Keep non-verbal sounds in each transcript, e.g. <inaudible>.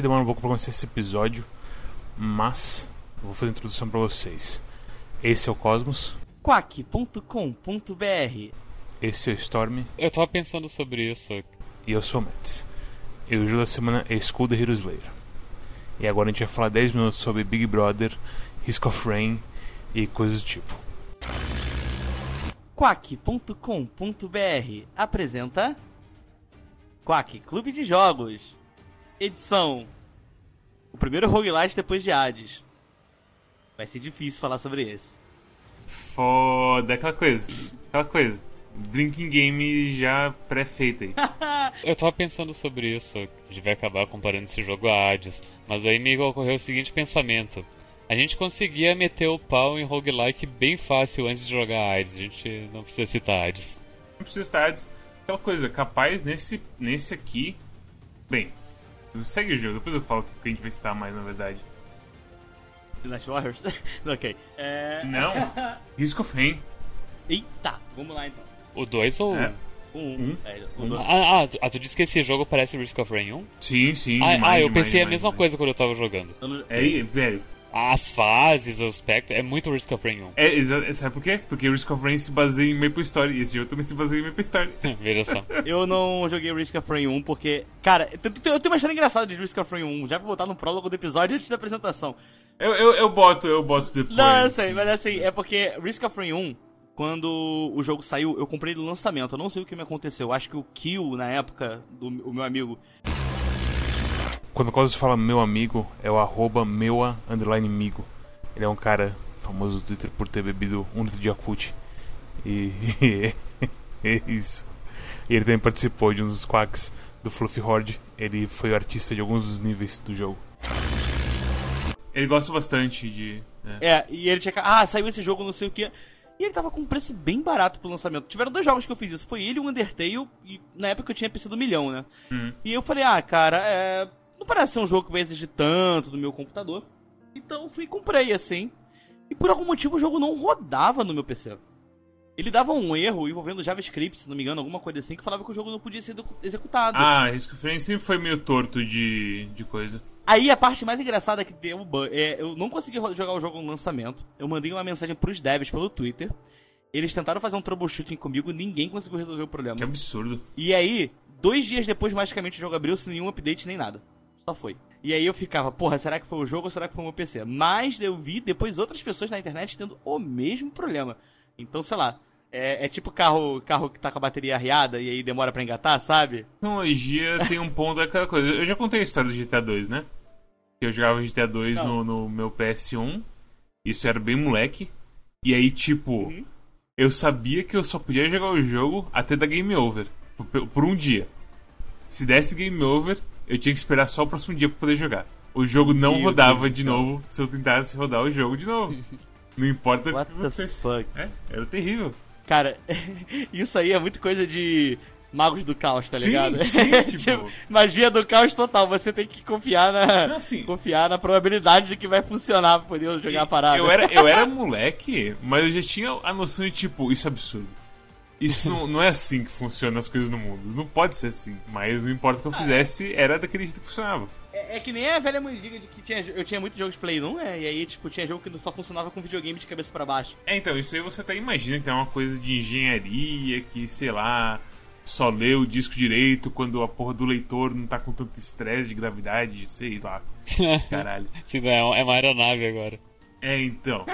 Gente demora um pouco pra começar esse episódio, mas vou fazer a introdução pra vocês. Esse é o Cosmos, quack.com.br esse é o Storm Eu tava pensando sobre isso. e eu sou o Mets. E o jogo da semana é Skull the Hero Slayer. E agora a gente vai falar 10 minutos sobre Big Brother, Risk of Rain e coisas do tipo. quack.com.br apresenta Quack Clube de Jogos Edição O primeiro roguelite depois de Hades Vai ser difícil falar sobre esse Foda, aquela coisa, aquela coisa. Drinking game já pré-feita aí. <laughs> Eu tava pensando sobre isso. A gente vai acabar comparando esse jogo a Hades. Mas aí me ocorreu o seguinte pensamento. A gente conseguia meter o pau em roguelike bem fácil antes de jogar Hades. A gente não precisa citar Hades. Não precisa estar antes. Aquela coisa, capaz nesse, nesse aqui. Bem, segue o jogo, depois eu falo o que a gente vai citar mais na verdade. Dynasty Warriors? <laughs> ok é... Não, <laughs> Risk of Rain. Eita, vamos lá então O 2 ou. É. O um, Um. É, o Um. dois. Ah, ah, tu- ah, tu disse que esse jogo parece Risk of Rain 1? Sim, sim. Ah, demais, ah, eu demais, pensei a demais, mesma demais. coisa quando eu tava jogando. Eu não- É, velho. As fases, o aspecto, é muito Risk of Rain É, exa- sabe por quê? Porque Risk of Rain se baseia em Maple Story. E esse jogo também se baseia em Maple Story. 1. Veja só. Eu não joguei Risk of Rain 1 porque, cara, eu tenho uma história engraçada de Risk of Rain 1, já pra botar no prólogo do episódio antes da apresentação. Eu, eu, eu boto, eu boto depois. Não, eu sei, assim. mas assim, é porque Risk of Rain 1, quando o jogo saiu, eu comprei no lançamento. Eu não sei o que me aconteceu. Acho que o Kill, na época, do o meu amigo. Quando o Cosmos fala meu amigo, é o arroba meua underline amigo. Ele é um cara famoso no Twitter por ter bebido um litro de Yakut. <laughs> E é isso. E ele também participou de um dos quacks do Fluffy Horde. Ele foi o artista de alguns dos níveis do jogo. Ele gosta bastante de. é. É, e ele tinha. Ah, saiu esse jogo, não sei o que. E ele tava com um preço bem barato pro lançamento. Tiveram dois jogos que eu fiz isso. Foi ele e o Undertale. E na época eu tinha PC do milhão, né? Hum. E eu falei, ah, cara, é. Não parece ser um jogo que vai exigir tanto do meu computador. Então fui e comprei assim. E por algum motivo o jogo não rodava no meu PC. Ele dava um erro envolvendo JavaScript, se não me engano, alguma coisa assim, que falava que o jogo não podia ser execu- executado. Ah, Risk of Rain sempre foi meio torto de, de coisa. Aí a parte mais engraçada que deu ban- é, eu não consegui jogar o jogo no lançamento. Eu mandei uma mensagem pros devs pelo Twitter. Eles tentaram fazer um troubleshooting comigo, ninguém conseguiu resolver o problema. Que absurdo. E aí, dois dias depois, magicamente, o jogo abriu sem nenhum update nem nada. Só foi. E aí eu ficava, porra, será que foi o jogo ou será que foi o meu PC? Mas eu vi depois outras pessoas na internet tendo o mesmo problema. Então, sei lá. É, é tipo carro, carro que tá com a bateria arriada e aí demora pra engatar, sabe? tecnologia tem um ponto daquela coisa. Eu já contei a história do GTA 2, né? Que eu jogava GTA 2 no, no meu PS1. Isso era bem moleque. E aí, tipo, Uhum. eu sabia que eu só podia jogar o jogo até dar game over. Por, por um dia. Se desse game over, eu tinha que esperar só o próximo dia pra poder jogar. O jogo não Meu rodava Deus de novo se eu tentasse rodar o jogo de novo. <laughs> Não importa o What que the acontecesse. É, era terrível. Cara, <laughs> isso aí é muito coisa de magos do caos, tá Sim, ligado? sim, <laughs> tipo- magia do caos total. Você tem que confiar na, Não, assim, confiar na probabilidade de que vai funcionar pra poder jogar a parada. Eu era, eu era moleque, mas eu já tinha a noção de, tipo, isso é absurdo. Isso não, não é assim que funcionam as coisas no mundo. Não pode ser assim. Mas não importa o que eu fizesse, era daquele jeito que funcionava. É, é que nem a velha mandiga de que tinha, eu tinha muitos jogos de Play 1, né? E aí, tipo, tinha jogo que só funcionava com videogame de cabeça pra baixo. É, então, isso aí você até imagina que é uma coisa de engenharia, que, sei lá, só lê o disco direito quando a porra do leitor não tá com tanto estresse de gravidade, sei lá. <laughs> Caralho. Sim, é é uma aeronave agora. É, então.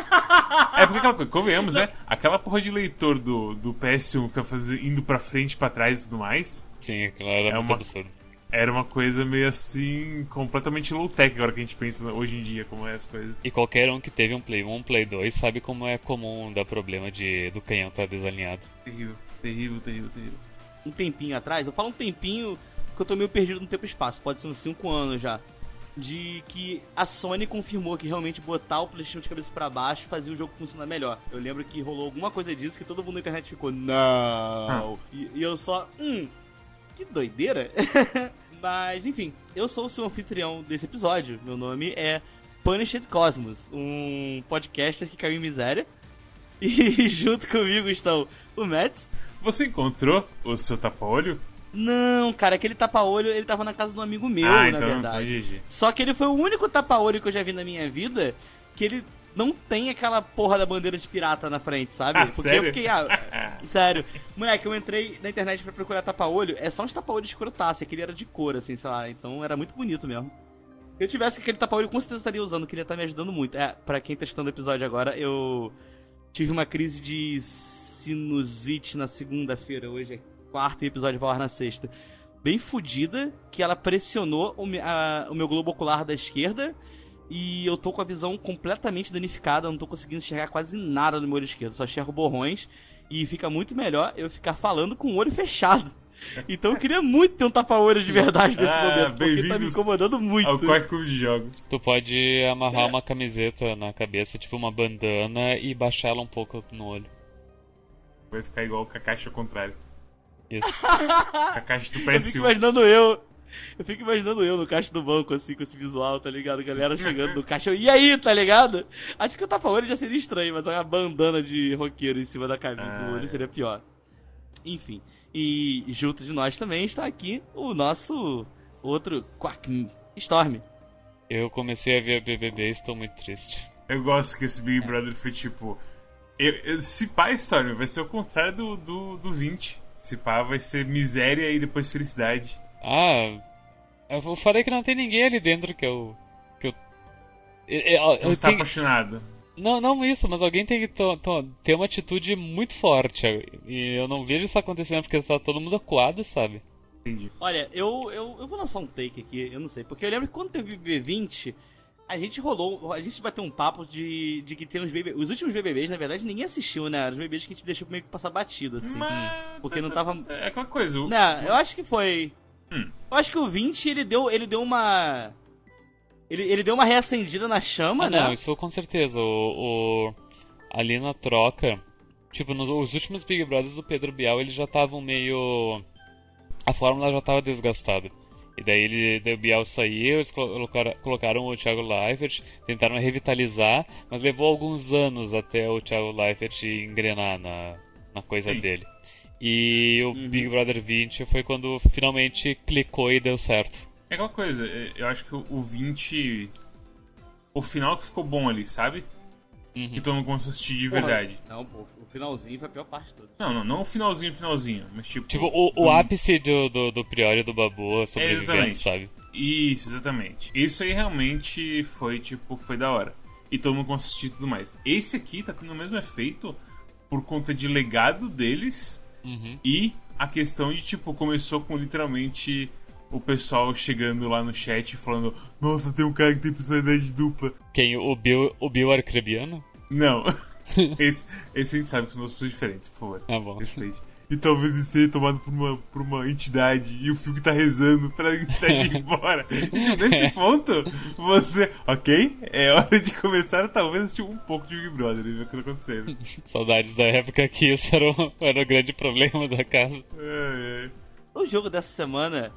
É porque aquela coisa, convenhamos, né? Aquela porra de leitor do, do PS1 que tá fazendo, indo pra frente, pra trás e tudo mais, Sim, aquilo era É muito uma- absurdo. era uma coisa meio assim, completamente low-tech agora que a gente pensa hoje em dia como é as coisas. E qualquer um que teve um Play 1, um Play 2 sabe como é comum dar problema de, do canhão estar desalinhado. Terrível, terrível, terrível, terrível. Um tempinho atrás, eu falo um tempinho que eu tô meio perdido no tempo e espaço, pode ser uns 5 anos já. De que a Sony confirmou que realmente botar o PlayStation de cabeça pra baixo fazia o jogo funcionar melhor. Eu lembro que rolou alguma coisa disso que todo mundo na internet ficou, não! E, e eu só, hum, que doideira! <laughs> Mas, enfim, eu sou o seu anfitrião desse episódio. Meu nome é Punished Cosmos, um podcaster que caiu em miséria. <laughs> E junto comigo estão o Mets. Você encontrou o seu tapa-olho? Não, cara, aquele tapa-olho, ele tava na casa de um amigo meu, ah, na então, verdade. então. Só que ele foi o único tapa-olho que eu já vi na minha vida que ele não tem aquela porra da bandeira de pirata na frente, sabe? Ah, Porque sério? eu fiquei, ah, <laughs> sério. Moleque, eu entrei na internet pra procurar tapa-olho, é só uns tapa-olho escrotaço, aquele era de cor, assim, sei lá, então era muito bonito mesmo. Se eu tivesse aquele tapa-olho, com certeza estaria usando, que ele ia estar me ajudando muito. É, pra quem tá escutando o episódio agora, eu tive uma crise de sinusite na segunda-feira, hoje é quarta e o episódio vai ao ar na sexta. Bem fodida, que ela pressionou o, a- o meu globo ocular da esquerda e eu tô com a visão completamente danificada, não tô conseguindo enxergar quase nada no meu olho esquerdo, só enxergo borrões e fica muito melhor eu ficar falando com o olho fechado. <laughs> Então eu queria muito ter um tapa-olho de verdade nesse Ah, momento, porque tá me incomodando muito. Ao Clube de Jogos. Tu pode amarrar uma camiseta na cabeça, tipo uma bandana, e baixar ela um pouco no olho. Vai ficar igual o Kakashi ao contrário. Isso. <laughs> Kakashi do Eu fico PS1. imaginando eu. Eu fico imaginando eu no caixa do banco, assim, com esse visual, tá ligado? Galera chegando no caixa. E aí, tá ligado? Acho que o tapa-olho já seria estranho, mas uma bandana de roqueiro em cima da camisa Ah, do olho é. seria pior. Enfim. E junto de nós também está aqui o nosso outro Quack Storm. Eu comecei a ver a BBB e estou muito triste. Eu gosto que esse Big Brother foi tipo. eu- eu- se pá, Storm, vai ser o contrário do, do, do 20. Pá, vai ser miséria e depois felicidade. Ah, eu falei que não tem ninguém ali dentro que eu. que eu. eu- eu- eu você tá tenho- apaixonado. Não, não isso, mas alguém tem que to- to- ter uma atitude muito forte. E eu não vejo isso acontecendo porque tá todo mundo acuado, sabe? Entendi. Olha, eu, eu, eu vou lançar um take aqui, eu não sei, porque eu lembro que quando teve BB20, a gente rolou, a gente bateu um papo de, de que tem uns BBBs. Os últimos BBBs, na verdade, ninguém assistiu, né? Os BBBs que a gente deixou meio que passar batido, assim. Mas. Porque não tava. É aquela coisa. o- Não, eu acho que foi. Hum. Eu acho que o 20 ele deu, ele deu uma. Ele, ele deu uma reacendida na chama, Ah, né? não, isso com certeza. O, o- ali na troca, tipo, nos os últimos Big Brothers do Pedro Bial, eles já estavam meio. A fórmula já estava desgastada. E daí ele daí o Bial saiu, eles colocaram, colocaram o Thiago Leifert, tentaram revitalizar, mas levou alguns anos até o Thiago Leifert engrenar na, na coisa Sim. dele. E o Uhum. Big Brother 20 foi quando finalmente clicou e deu certo. É aquela coisa, é, eu acho que o o 20. O final que ficou bom ali, sabe? Uhum. Que todo mundo começou a assistir de Porra, verdade. Não, pô, o finalzinho foi a pior parte toda. Não, não, não o finalzinho, finalzinho, mas tipo. Tipo, o, o ápice do, do, do Priori e do Babu sobrevivendo, exatamente. sabe? Isso, exatamente. Isso aí realmente foi, tipo, foi da hora. E todo mundo conseguiu assistir e tudo mais. Esse aqui tá tendo o mesmo efeito por conta de legado deles Uhum. e a questão de, tipo, começou com literalmente o pessoal chegando lá no chat falando: Nossa, tem um cara que tem personalidade dupla. Quem? O Bill, o Bill Arcrebiano? Não. <laughs> esse, esse a gente sabe que são duas pessoas diferentes, por favor. Ah, bom. Respeite. E talvez ele seja tomado por uma, por uma entidade e o Fiuk tá rezando pra entidade ir <laughs> embora. E, nesse ponto, você. Ok, é hora de começar a talvez assistir um pouco de Big Brother e ver o que tá acontecendo. <laughs> Saudades da época que isso era o, era o grande problema da casa. É, é. O jogo dessa semana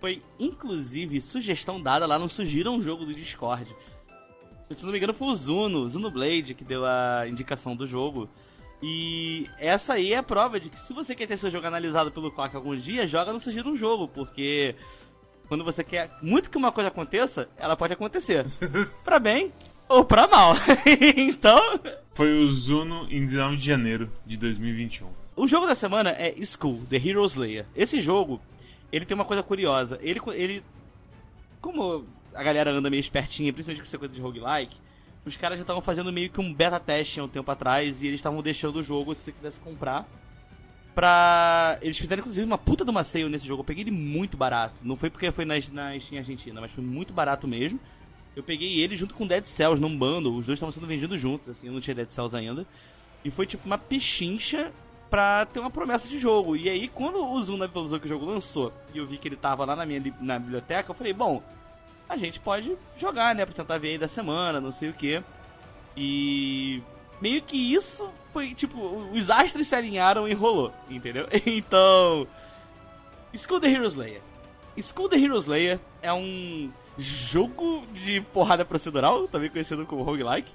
foi, inclusive, sugestão dada lá no Sugira um jogo do Discord. Se não me engano, foi o Zuno, o Zuno Blade, que deu a indicação do jogo. E essa aí é a prova de que se você quer ter seu jogo analisado pelo Quack algum dia, joga no Sugira um jogo, porque quando você quer muito que uma coisa aconteça, ela pode acontecer. <laughs> pra bem ou pra mal. <laughs> então, Foi o Zuno em 19 de janeiro de 2021. O jogo da semana é School, The Hero Slayer. Esse jogo, ele tem uma coisa curiosa. Ele, ele como a galera anda meio espertinha, principalmente com essa coisa de roguelike, os caras já estavam fazendo meio que um beta teste há um tempo atrás e eles estavam deixando o jogo, se você quisesse comprar, pra... Eles fizeram, inclusive, uma puta de uma sale nesse jogo. Eu peguei ele muito barato. Não foi porque foi na, na Steam Argentina, mas foi muito barato mesmo. Eu peguei ele junto com Dead Cells num bundle. Os dois estavam sendo vendidos juntos, assim, eu não tinha Dead Cells ainda. E foi tipo uma pechincha pra ter uma promessa de jogo. E aí, quando o Zoom avisou que o jogo lançou e eu vi que ele tava lá na minha na biblioteca, eu falei, bom, a gente pode jogar, né? Pra tentar ver aí da semana, não sei o que. E meio que isso foi, tipo, os astros se alinharam e rolou, entendeu? <laughs> Então. School the Hero Slayer. School the Hero Slayer é um jogo de porrada procedural, também conhecido como roguelike.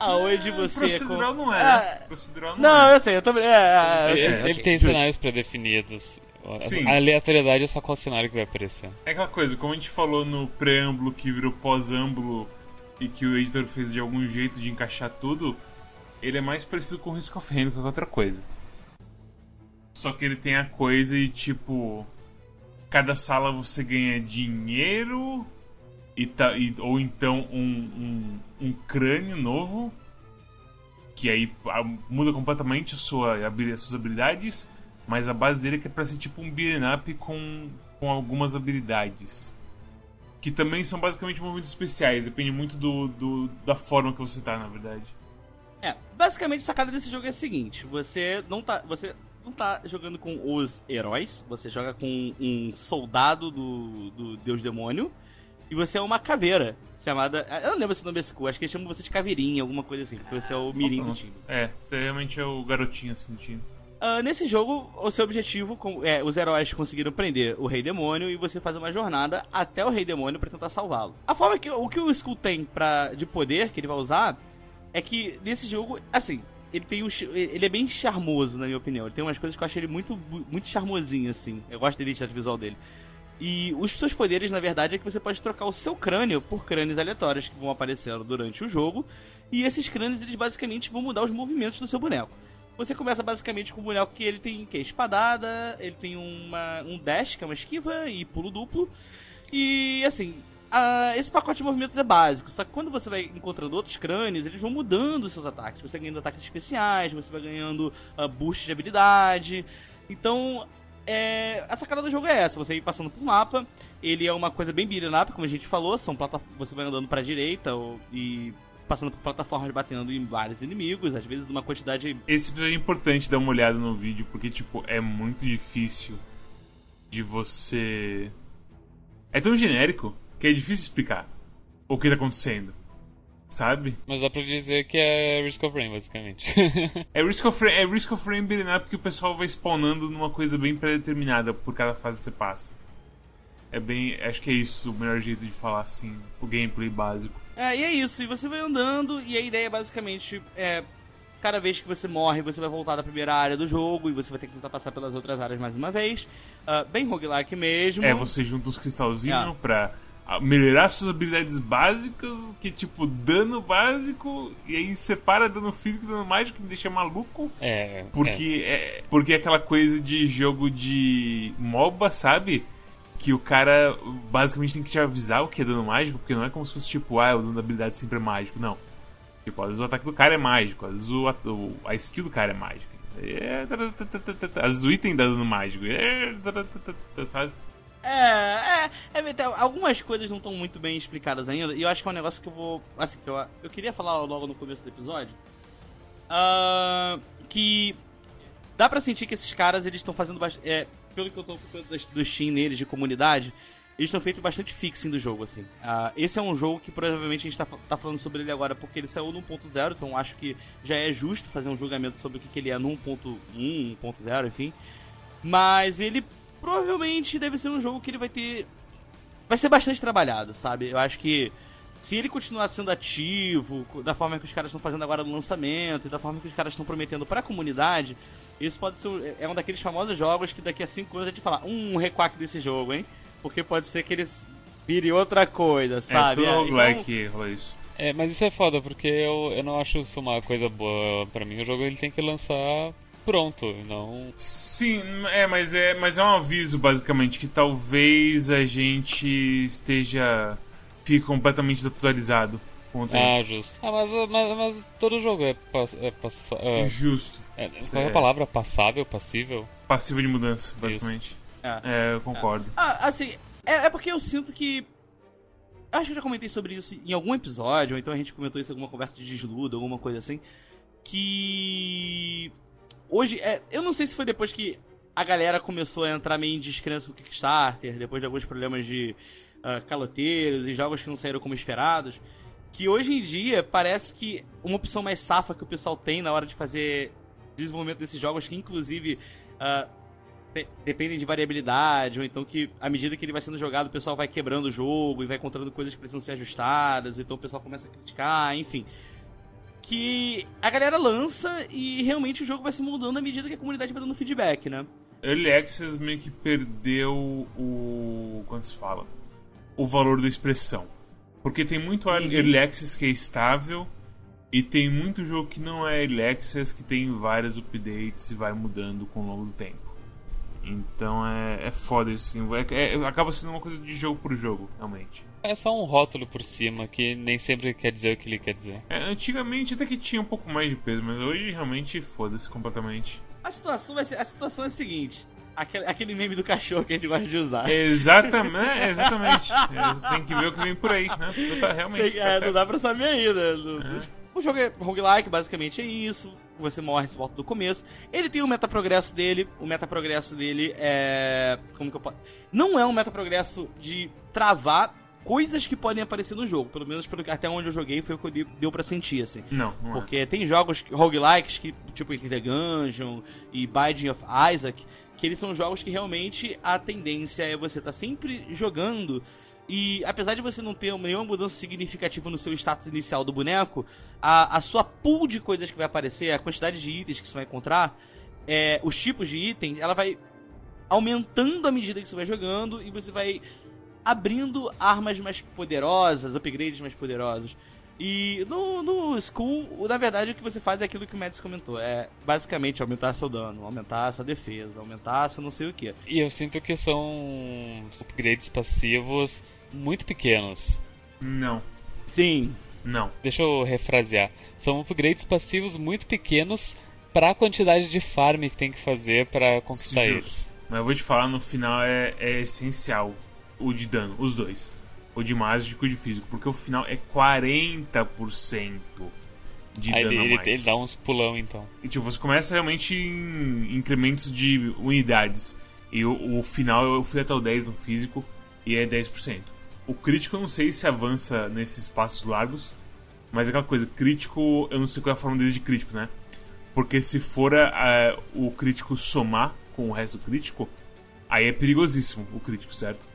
Aonde você. Procedural com- não é. Ah, Procedural não, não, é. eu sei, eu também. É, é, ele ok, ele ok, tem cenários pré-definidos. Sim. A aleatoriedade é só qual cenário que vai aparecer. É aquela coisa, como a gente falou no preâmbulo que virou pós-âmbulo e que o editor fez de algum jeito de encaixar tudo, ele é mais parecido com o Risk of Rain do que qualquer outra coisa. Só que ele tem a coisa de tipo. Cada sala você ganha dinheiro e tá, e, ou então um, um, um crânio novo que aí ah, muda completamente a sua, as suas habilidades, mas a base dele é que é pra ser tipo um beat'em up com, com algumas habilidades. Que também são basicamente movimentos especiais, depende muito do, do, da forma que você tá, na verdade. É, basicamente a sacada desse jogo é a seguinte, você não tá. Você não tá jogando com os heróis, você joga com um soldado do, do Deus Demônio, e você é uma caveira chamada. Eu não lembro se o nome desse cu, acho que eles chamam você de caveirinha, alguma coisa assim, porque você é o mirim do time. É, você realmente é o garotinho assim do time. Uh, nesse jogo, o seu objetivo é os heróis conseguiram prender o Rei Demônio e você faz uma jornada até o Rei Demônio para tentar salvá-lo. A forma que o que o Skull tem pra, de poder que ele vai usar é que nesse jogo, assim, ele tem um, ele é bem charmoso na minha opinião. Ele tem umas coisas que eu acho ele muito muito charmosinho assim. Eu gosto da identidade visual dele. E os seus poderes, na verdade, é que você pode trocar o seu crânio por crânios aleatórios que vão aparecendo durante o jogo. E esses crânios, eles basicamente vão mudar os movimentos do seu boneco. Você começa basicamente com um boneco que ele tem que é espadada, ele tem uma, um dash, que é uma esquiva, e pulo duplo. E assim, Uh, esse pacote de movimentos é básico, só que quando você vai encontrando outros crânios, eles vão mudando os seus ataques. Você vai ganhando ataques especiais, você vai ganhando uh, boost de habilidade. Então, é, a sacada do jogo é essa, você ir passando por mapa, ele é uma coisa bem up, como a gente falou, são você vai andando pra direita ou, e passando por plataformas batendo em vários inimigos, às vezes numa quantidade... Esse episódio é importante dar uma olhada no vídeo, porque, tipo, é muito difícil de você... É tão genérico que é difícil explicar o que tá acontecendo sabe? Mas dá pra dizer que é Risk of Rain, basicamente. <laughs> é Risk of Rain, é Risk of Rain beat'em up que o pessoal vai spawnando numa coisa bem pré-determinada por cada fase que você passa. É bem. Acho que é isso o melhor jeito de falar assim, o gameplay básico. É, e é isso, e você vai andando, e a ideia basicamente é. Cada vez que você morre, você vai voltar da primeira área do jogo e você vai ter que tentar passar pelas outras áreas mais uma vez. Uh, bem roguelike mesmo. É, você junta os cristalzinhos é. pra melhorar suas habilidades básicas, que tipo, dano básico, e aí separa dano físico e dano mágico, que me deixa maluco. É. Porque é. é porque é aquela coisa de jogo de MOBA, sabe? Que o cara basicamente tem que te avisar o que é dano mágico, porque não é como se fosse tipo, ah, o dano da habilidade sempre é mágico. Não. Tipo, às vezes o ataque do cara é mágico, às vezes o, a skill do cara é mágica. É, às vezes o item dá dano mágico. É, sabe? É, é, é, algumas coisas não estão muito bem explicadas ainda, e eu acho que é um negócio que eu vou. Assim, que eu, eu queria falar logo no começo do episódio. Uh, que dá pra sentir que esses caras eles estão fazendo bastante. É, pelo que eu tô do Steam neles, de comunidade, eles estão feito bastante fixing do jogo, assim. Uh, esse é um jogo que provavelmente a gente tá, tá falando sobre ele agora porque ele saiu no 1.0, então acho que já é justo fazer um julgamento sobre o que, que ele é no 1.1, 1.0, enfim. Mas ele provavelmente deve ser um jogo que ele vai ter. Vai ser bastante trabalhado, sabe? Eu acho que se ele continuar sendo ativo, da forma que os caras estão fazendo agora no lançamento, e da forma que os caras estão prometendo para a comunidade, isso pode ser é um daqueles famosos jogos que daqui a 5 anos a gente fala, um requack desse jogo, hein? Porque pode ser que eles virem outra coisa, é, sabe? É, tudo é, então... isso. É, mas isso é foda, porque eu, eu não acho isso uma coisa boa para mim. O jogo ele tem que lançar pronto, não. Sim, é, mas é, mas é um aviso basicamente que talvez a gente esteja fique completamente desatualizado. Ah, justo. Ah, mas, mas, mas todo jogo é, pass, é, pass, é Justo. É, qual é a palavra? Passável? Passível? Passível de mudança, basicamente. É. é. eu concordo. Ah, assim, é, é porque eu sinto que acho que eu já comentei sobre isso em algum episódio, ou então a gente comentou isso em alguma conversa de desludo, alguma coisa assim. Que hoje, é, eu não sei se foi depois que a galera começou a entrar meio em descrença no Kickstarter, depois de alguns problemas de uh, caloteiros e jogos que não saíram como esperados, que hoje em dia parece que uma opção mais safa que o pessoal tem na hora de fazer desenvolvimento desses jogos, que inclusive uh, dependem de variabilidade, ou então que à medida que ele vai sendo jogado, o pessoal vai quebrando o jogo e vai encontrando coisas que precisam ser ajustadas, então o pessoal começa a criticar, enfim que a galera lança e realmente o jogo vai se mudando à medida que a comunidade vai dando feedback, né? Early Access meio que perdeu o. Como se fala? O valor da expressão. Porque tem muito Uhum. Early Access que é estável e tem muito jogo que não é Early Access, que tem vários updates e vai mudando com o longo do tempo. Então é, é foda assim. É, é- acaba sendo uma coisa de jogo por jogo, realmente. É só um rótulo por cima que nem sempre quer dizer o que ele quer dizer. É, antigamente até que tinha um pouco mais de peso, mas hoje realmente foda-se completamente. A situação, vai ser, a situação é a seguinte: aquele, aquele meme do cachorro que a gente gosta de usar. Exatamente, é, exatamente. <laughs> É, tem que ver o que vem por aí, né? Tá realmente. Tem- tá é, não dá pra saber ainda. Não- É. O jogo é roguelike, basicamente é isso. Você morre, você volta do começo. Ele tem o metaprogresso dele. O metaprogresso dele é. Como que eu posso. Não é um metaprogresso de travar coisas que podem aparecer no jogo. Pelo menos pelo, até onde eu joguei foi o que deu pra sentir, assim. Não, não é. Porque tem jogos roguelikes, que, tipo the Gungeon e Binding of Isaac, que eles são jogos que realmente a tendência é você estar sempre jogando. E apesar de você não ter nenhuma mudança significativa no seu status inicial do boneco, a, a sua pool de coisas que vai aparecer, a quantidade de itens que você vai encontrar, é, os tipos de itens, ela vai aumentando à medida que você vai jogando e você vai abrindo armas mais poderosas, upgrades mais poderosos. E no, no School, na verdade, o que você faz é aquilo que o Mads comentou. É basicamente aumentar seu dano, aumentar sua defesa, aumentar seu não sei o que. E eu sinto que são upgrades passivos muito pequenos. Não, Sim, não. Deixa eu refrasear. São upgrades passivos muito pequenos para a quantidade de farm que tem que fazer para conquistar Justo. eles. Mas eu vou te falar, no final é, é essencial o de dano, os dois. O de mágico e o de físico. Porque o final é 40% de Aí dano ele, a ele, mais. ele dá uns pulão então. E, tipo, você começa realmente em incrementos de unidades. E o, o final eu fui até o 10 no físico e é 10%. O crítico eu não sei se avança nesses passos largos. Mas é aquela coisa, crítico, eu não sei qual é a forma dele de crítico, né? Porque se for a- o crítico somar com o resto do crítico, aí é perigosíssimo o crítico, certo?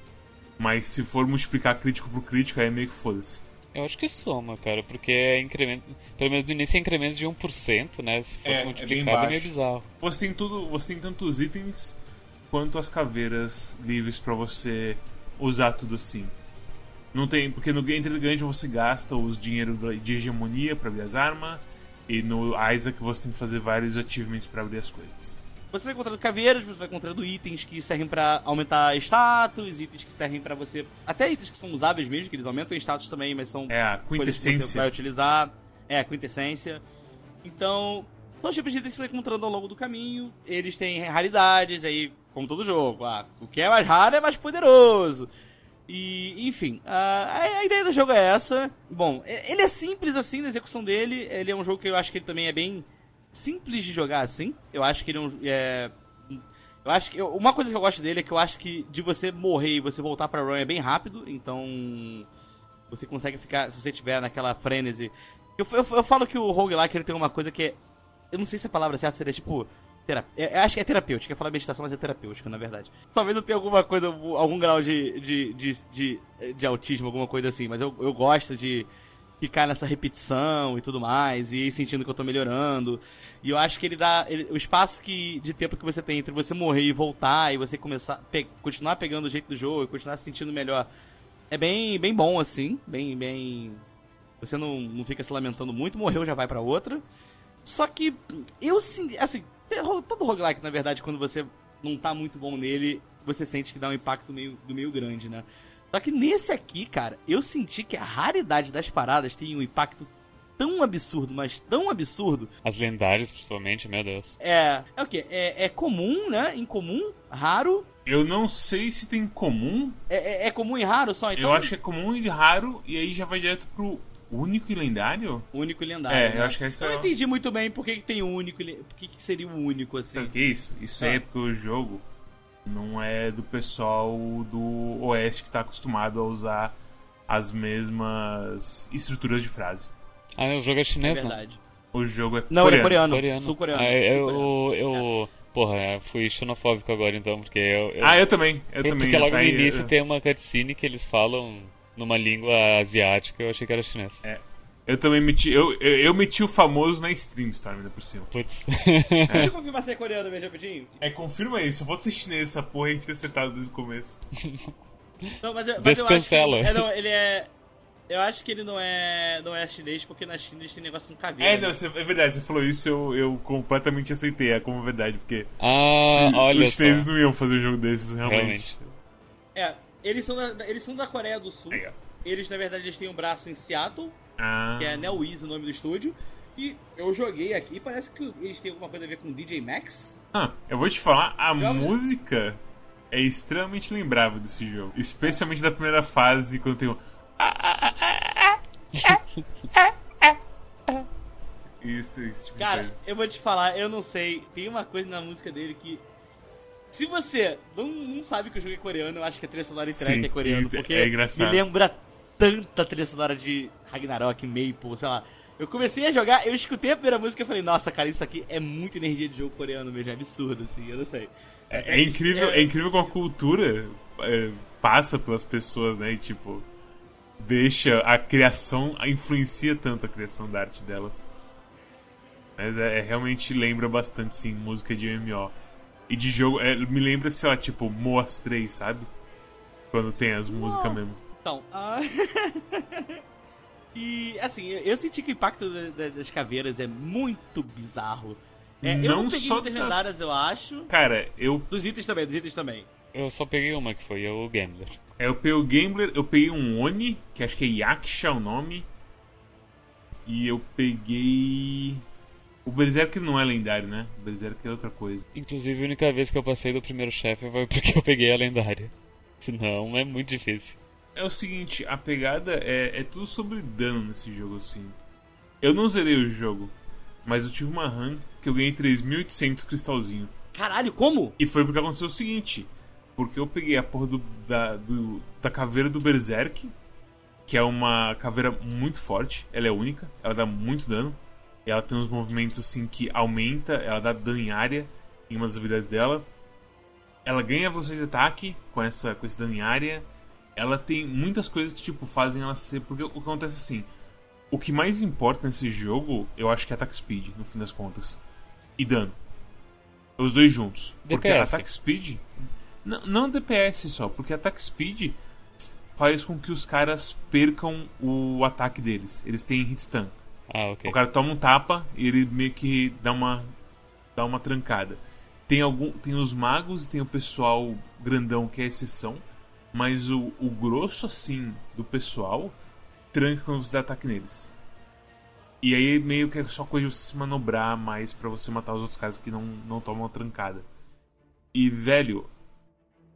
Mas se for multiplicar crítico por crítico, aí é meio que foda-se. Eu acho que soma, cara, porque é incremento. Pelo menos no início é incrementos de 1%, né? Se for É, é multiplicado é, meio baixo. bizarro. Você tem tudo, você tem tantos itens quanto as caveiras livres pra você usar tudo assim. Não tem, porque no Enter the Gungeon você gasta os dinheiro de hegemonia pra abrir as armas e no Isaac você tem que fazer vários achievements pra abrir as coisas. Você vai encontrando caveiras, você vai encontrando itens que servem pra aumentar status, itens que servem pra você. Até itens que são usáveis mesmo, que eles aumentam status também, mas são É a coisas que você vai quintessência. utilizar. É, a quintessência. Então, são os tipos de itens que você vai encontrando ao longo do caminho. Eles têm raridades, aí, como todo jogo. Ah, o que é mais raro é mais poderoso. E, enfim, a, a- ideia do jogo é essa. Bom, ele é simples assim na execução dele. Ele é um jogo que eu acho que ele também é bem simples de jogar assim. Eu acho que ele é um. É, eu acho que. eu- uma coisa que eu gosto dele é que eu acho que de você morrer e você voltar pra run é bem rápido. Então. Você consegue ficar. Se você tiver naquela frenesi. Eu, eu, eu falo que o roguelike ele tem uma coisa que é. Eu não sei se a palavra certa seria tipo. Eu eu acho que é terapêutica. Eu ia falar meditação, mas é terapêutica, na verdade. Talvez eu tenha alguma coisa, algum grau de, de, de, de, de autismo, alguma coisa assim. Mas eu, eu gosto de ficar nessa repetição e tudo mais. E sentindo que eu tô melhorando. E eu acho que ele dá. ele- o espaço que, de tempo que você tem entre você morrer e voltar. E você começar. pe- continuar pegando o jeito do jogo e continuar se sentindo melhor. É bem, bem bom, assim. Bem, bem. Você não, não fica se lamentando muito, morreu já vai pra outra. Só que eu sim, assim, todo roguelike, na verdade, quando você não tá muito bom nele, você sente que dá um impacto meio, do meio grande, né? Só que nesse aqui, cara, eu senti que a raridade das paradas tem um impacto tão absurdo, mas tão absurdo. As lendárias, principalmente, meu Deus. É. É o quê? É, é comum, né? Incomum, raro. Eu não sei se tem comum. É, é- é comum e raro só, então. eu acho que é comum e raro, e aí já vai direto pro único e lendário? Único e lendário. É, né? eu acho que essa Eu é não entendi muito bem por que, que tem o único. e Por que, que seria o único, assim. Sabe que é isso? Isso aí Ah. é porque o jogo não é do pessoal do Oeste que tá acostumado a usar as mesmas estruturas de frase. Ah, o jogo é É chinês, né? verdade. O jogo é Não, ele é coreano. coreano. Coreano. Sul-coreano. Ah, eu, eu, eu- Porra, fui xenofóbico agora então, porque eu. eu- Ah, eu também. Eu Por- também. Porque logo no início eu- tem uma cutscene que eles falam numa língua asiática, eu achei que era chinês. É. Eu também meti. Eu, eu, eu meti o famoso na stream, Storm, ainda por cima. Putz. <laughs> Deixa eu <laughs> confirmar se é coreano mesmo, rapidinho. É, confirma isso. Eu vou ser chinês essa porra e a gente ter acertado desde o começo. <laughs> Não, mas, eu- mas eu acho que, Descancela. é, não, ele é... Eu acho que ele não é, não é chinês, porque na China eles têm negócio com caveira. É, não, você- é verdade, você falou isso, eu, eu completamente aceitei, é como verdade, porque Ah, se- olha os chineses só. não iam fazer um jogo desses, realmente. Realmente. É, eles são da, eles são da Coreia do Sul. Aí. Eles, na verdade, eles têm um braço em Seattle, Ah, que é NeoWiz o nome do estúdio. E eu joguei aqui, parece que eles têm alguma coisa a ver com DJ Max. Ah, eu vou te falar, a música é extremamente lembrável desse jogo. Especialmente da primeira fase, quando tem o. Isso, esse tipo Cara, eu vou te falar, eu não sei, tem uma coisa na música dele que. Se você não, não sabe que o jogo é coreano, eu acho que a trilha sonora entrega Sim, é coreano, porque é engraçado. me lembra tanta trilha sonora de Ragnarok, Maple, sei lá. Eu comecei a jogar, eu escutei a primeira música e falei, nossa, cara, isso aqui é muito energia de jogo coreano mesmo, é absurdo, assim, eu não sei. É, é incrível, é incrível como a cultura é, passa pelas pessoas, né? E tipo, deixa a criação, influencia tanto a criação da arte delas. Mas é, é, realmente lembra bastante, sim, música de MMO. E de jogo, é, me lembra, sei lá, tipo, Moas 3, sabe? Quando tem as músicas mesmo. Então, ah... <laughs> e assim, eu, senti que o impacto da- da- das caveiras é muito bizarro. É, eu Não não peguei só muitas das- lendárias, eu acho. Cara, eu, Dos itens também, dos itens também. Eu só peguei uma que foi o Gambler. eu peguei o Gambler, eu peguei um Oni, que acho que é Yaksha o nome. E eu peguei. O Berserker não é lendário, né? O Berserker é outra coisa. Inclusive, a única vez que eu passei do primeiro chefe foi porque eu peguei a lendária. Senão, é muito difícil. É o seguinte, a pegada é, é tudo sobre dano nesse jogo, eu sinto. Eu não zerei o jogo, mas eu tive uma run que eu ganhei 3.800 cristalzinho. Caralho, como? E foi porque aconteceu o seguinte: porque eu peguei a porra do, da, do- da caveira do Berserk, que é uma caveira muito forte, ela é única, ela dá muito dano. Ela tem uns movimentos assim que aumenta, ela dá dano em área em uma das habilidades dela. Ela ganha velocidade de ataque com, essa, com esse dano em área. Ela tem muitas coisas que tipo fazem ela ser. Porque o que acontece assim. O que mais importa nesse jogo, eu acho que é attack speed, no fim das contas. E dano. Os dois juntos. Porque DPS. attack speed. Não, não DPS só, porque attack speed faz com que os caras percam o ataque deles. Eles têm hit stun. Ah, ok. O cara toma um tapa e ele meio que dá uma dá uma trancada. Tem algum tem os magos e tem o pessoal grandão que é exceção, mas o, o grosso assim do pessoal tranca quando você dá ataque neles. E aí meio que é só coisa de você se manobrar mais pra você matar os outros caras que não não tomam a trancada. E velho,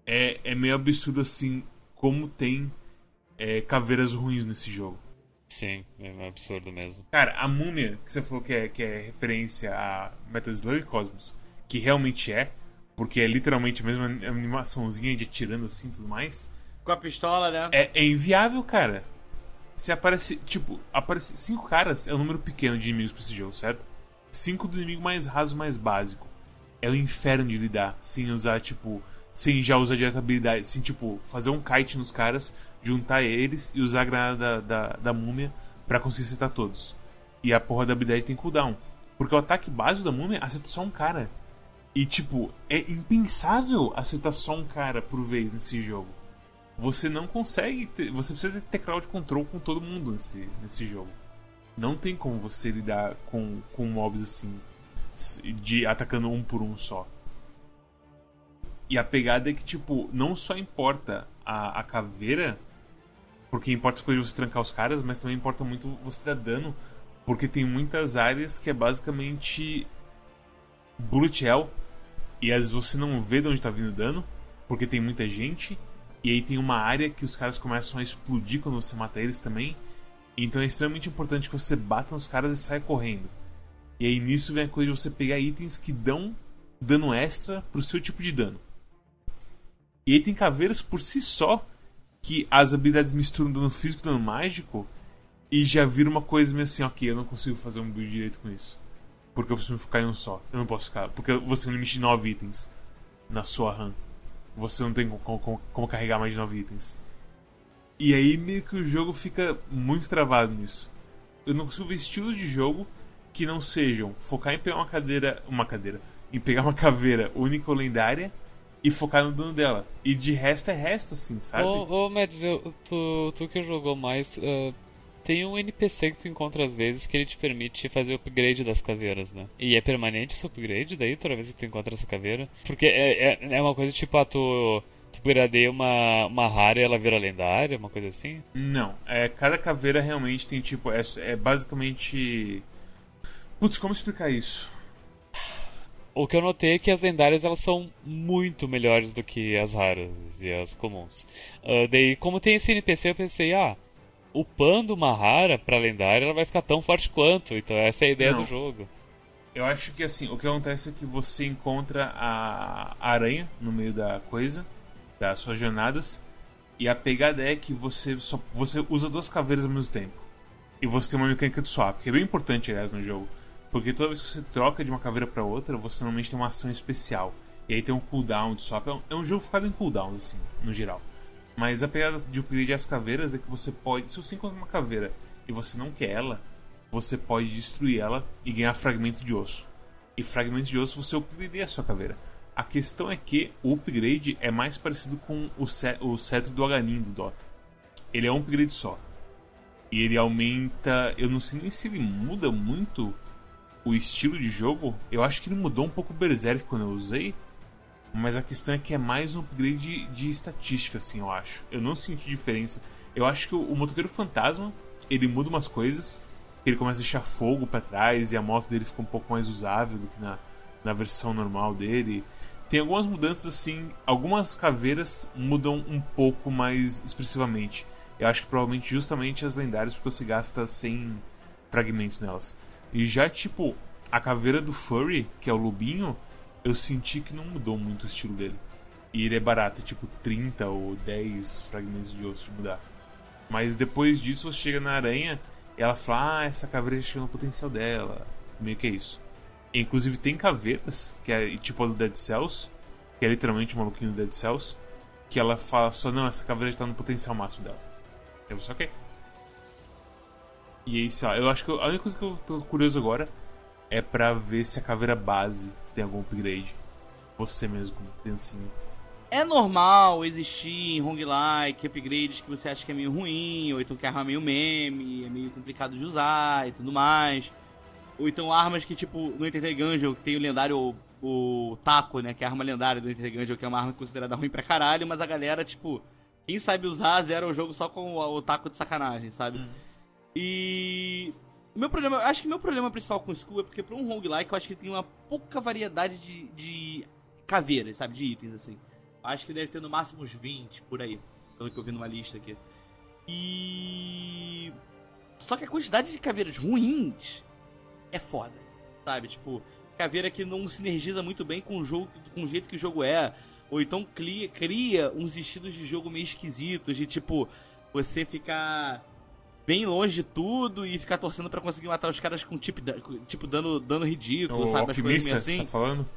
é, é meio absurdo assim como tem é, caveiras ruins nesse jogo. Sim, é um absurdo mesmo. Cara, a múmia, que você falou que é, que é referência a Metal Slug Cosmos, que realmente é, porque é literalmente a mesma animaçãozinha de atirando assim e tudo mais, Com a pistola, né? é, é inviável, cara. Se aparece, tipo, aparece cinco caras, é um número pequeno de inimigos pra esse jogo, certo? Cinco do inimigo mais raso, mais básico. É o inferno de lidar, sem usar, tipo, sem já usar direto habilidade, sem, tipo, fazer um kite nos caras, juntar eles e usar a granada da, da, da múmia pra conseguir acertar todos. E a porra da habilidade tem cooldown. Porque o ataque básico da múmia acerta só um cara. E, tipo, é impensável acertar só um cara por vez nesse jogo. Você não consegue. Ter, você precisa ter crowd control com todo mundo nesse, nesse jogo. Não tem como você lidar com, com mobs assim. De atacando um por um só. E a pegada é que, tipo, não só importa a, a caveira, porque importa as coisas de você trancar os caras, mas também importa muito você dar dano, porque tem muitas áreas que é basicamente bullet hell, e às vezes você não vê de onde tá vindo dano, porque tem muita gente, e aí tem uma área que os caras começam a explodir quando você mata eles também, então é extremamente importante que você bata nos caras e saia correndo. E aí nisso vem a coisa de você pegar itens que dão dano extra pro seu tipo de dano. E aí tem caveiras por si só que as habilidades misturam dano físico e dano mágico e já vira uma coisa meio assim, ok, eu não consigo fazer um build direito com isso. Porque eu preciso ficar em um só. Eu não posso ficar. Porque você tem um limite de 9 itens na sua RAM. Você não tem como, como, como carregar mais de 9 itens. E aí meio que o jogo fica muito travado nisso. eu não consigo ver estilos de jogo que não sejam focar em pegar uma cadeira. Uma cadeira. Em pegar uma caveira única ou lendária e focar no dano dela. E de resto é resto, assim, sabe? Ô, ô Mads, eu, tu, tu que jogou mais. Uh, tem um NPC que tu encontra às vezes que ele te permite fazer o upgrade das caveiras, né? E é permanente esse upgrade daí, toda vez que tu encontra essa caveira? Porque é, é, é uma coisa tipo, ah, tu tu upgradeia uma, uma rara e ela vira lendária, uma coisa assim? Não, é, cada caveira realmente tem tipo, é, é basicamente... Putz, como explicar isso? O que eu notei é que as lendárias elas são muito melhores do que as raras e as comuns. Uh, daí, como tem esse NPC, eu pensei, ah, upando uma rara pra lendária, ela vai ficar tão forte quanto. Então essa é a ideia Não. do jogo. Eu acho que assim, o que acontece é que você encontra a aranha no meio da coisa das suas jornadas. E a pegada é que você só você usa duas caveiras ao mesmo tempo. E você tem uma mecânica de swap, que é bem importante, aliás, no jogo. Porque toda vez que você troca de uma caveira para outra, você normalmente tem uma ação especial. E aí tem um cooldown de swap. É um, é jogo focado em cooldowns, assim, no geral. Mas a pegada de upgrade as caveiras é que você pode. Se você encontra uma caveira e você não quer ela, você pode destruir ela e ganhar fragmento de osso. E fragmento de osso você upgradeia a sua caveira. A questão é que o upgrade é mais parecido com o, o cetro do Aganin do Dota. Ele é um upgrade só. E ele aumenta. Eu não sei nem se ele muda muito o estilo de jogo. Eu acho que ele mudou um pouco o Berserk quando eu usei. Mas a questão é que é mais um upgrade de, de estatística, assim, eu acho. Eu não senti diferença. Eu acho que o, o motoqueiro fantasma ele muda umas coisas. Ele começa a deixar fogo para trás e a moto dele fica um pouco mais usável do que na, na versão normal dele. Tem algumas mudanças assim, algumas caveiras mudam um pouco mais expressivamente. Eu acho que provavelmente justamente as lendárias porque você gasta 100 fragmentos nelas. E já tipo, a caveira do Furry, que é o lobinho, eu senti que não mudou muito o estilo dele. E ele é barato, é tipo 30 ou 10 fragmentos de osso de mudar. Mas depois disso você chega na aranha e ela fala: Ah, essa caveira já chegou no potencial dela. Meio que é isso. Inclusive tem caveiras, que é tipo a do Dead Cells, que é literalmente o maluquinho do Dead Cells, que ela fala só, não, essa caveira já tá no potencial máximo dela. Eu só ok. E aí, sei lá, eu acho que eu, a única coisa que eu tô curioso agora é pra ver se a caveira base tem algum upgrade. Você mesmo, tem assim. É normal existir em roguelike upgrades que você acha que é meio ruim, ou então que a arma é meio meme, é meio complicado de usar e tudo mais. Ou então armas que, tipo, no Enter the Gungeon tem o lendário o, taco, né? Que é a arma lendária do Enter the Gungeon, que é uma arma considerada ruim pra caralho, mas a galera, tipo, quem sabe usar zera o jogo só com o, o taco de sacanagem, sabe? Hum. E. Meu problema, acho que meu problema principal com o Skull é porque pra um roguelike eu acho que tem uma pouca variedade de, de caveiras, sabe? De itens, assim. Acho que deve ter no máximo uns 20 por aí, pelo que eu vi numa lista aqui. E. Só que a quantidade de caveiras ruins é foda. Sabe? Tipo, caveira que não sinergiza muito bem com o jogo, com o jeito que o jogo é. Ou então cria, cria uns estilos de jogo meio esquisitos, de tipo, você ficar bem longe de tudo e ficar torcendo para conseguir matar os caras com tipo, tipo dando, dano ridículo, o sabe? As coisas assim. Você tá falando?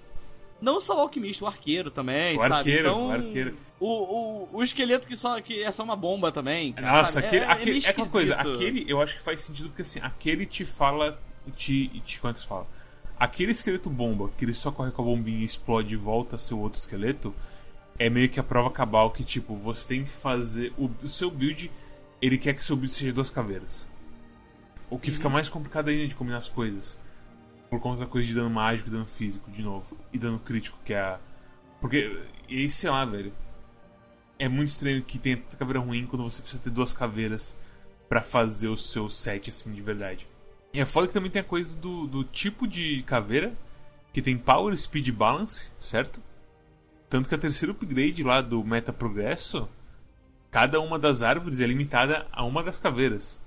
Não só o alquimista, o arqueiro também, o sabe? Arqueiro, então, o arqueiro. O, o, o esqueleto que, só, que é só uma bomba também. Nossa, aquele, é, aquele, é, é aquela coisa, aquele eu acho que faz sentido porque assim, aquele te fala te, te. Como é que se fala? Aquele esqueleto bomba, que ele só corre com a bombinha e explode e volta a ser outro esqueleto, é meio que a prova cabal que, tipo, você tem que fazer. O, o seu build, ele quer que seu build seja duas caveiras. O que uhum. fica mais complicado ainda de combinar as coisas. Por conta da coisa de dano mágico e dano físico, de novo. E dano crítico, que é a. Porque. E aí, sei lá, velho. É muito estranho que tenha caveira ruim quando você precisa ter duas caveiras para fazer o seu set, assim, de verdade. E é foda que também tem a coisa do, do tipo de caveira, que tem Power Speed Balance, certo? Tanto que a terceira upgrade lá do Meta Progresso, cada uma das árvores é limitada a uma das caveiras.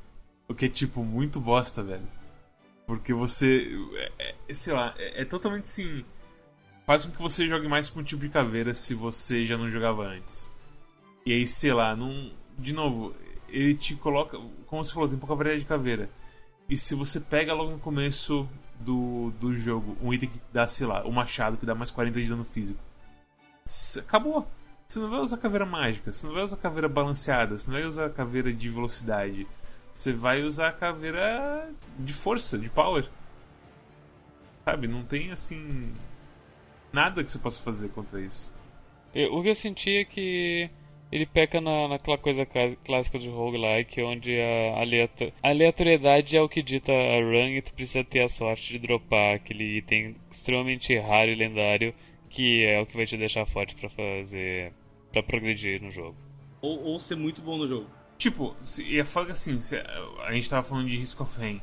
O que é, tipo, muito bosta, velho. Porque você. É, é, sei lá, é, é, totalmente assim. Faz com que você jogue mais com um tipo de caveira se você já não jogava antes. E aí, sei lá, não. De novo, ele te coloca. Como você falou, tem pouca variedade de caveira. E se você pega logo no começo do, do jogo um item que dá, sei lá, o um machado que dá mais 40 de dano físico, acabou. Você não vai usar caveira mágica, você não vai usar caveira balanceada, você não vai usar caveira de velocidade. você vai usar caveira de força, de power. Sabe? Não tem assim. Nada que você possa fazer contra isso. Eu, o que eu senti é que ele peca na, naquela coisa clássica de roguelike, onde a, a aleatoriedade é o que dita a run e tu precisa ter a sorte de dropar aquele item extremamente raro e lendário que é o que vai te deixar forte para fazer. para progredir no jogo. Ou, ou ser muito bom no jogo. Tipo, e é foda assim, se, a gente tava falando de Risk of Rain.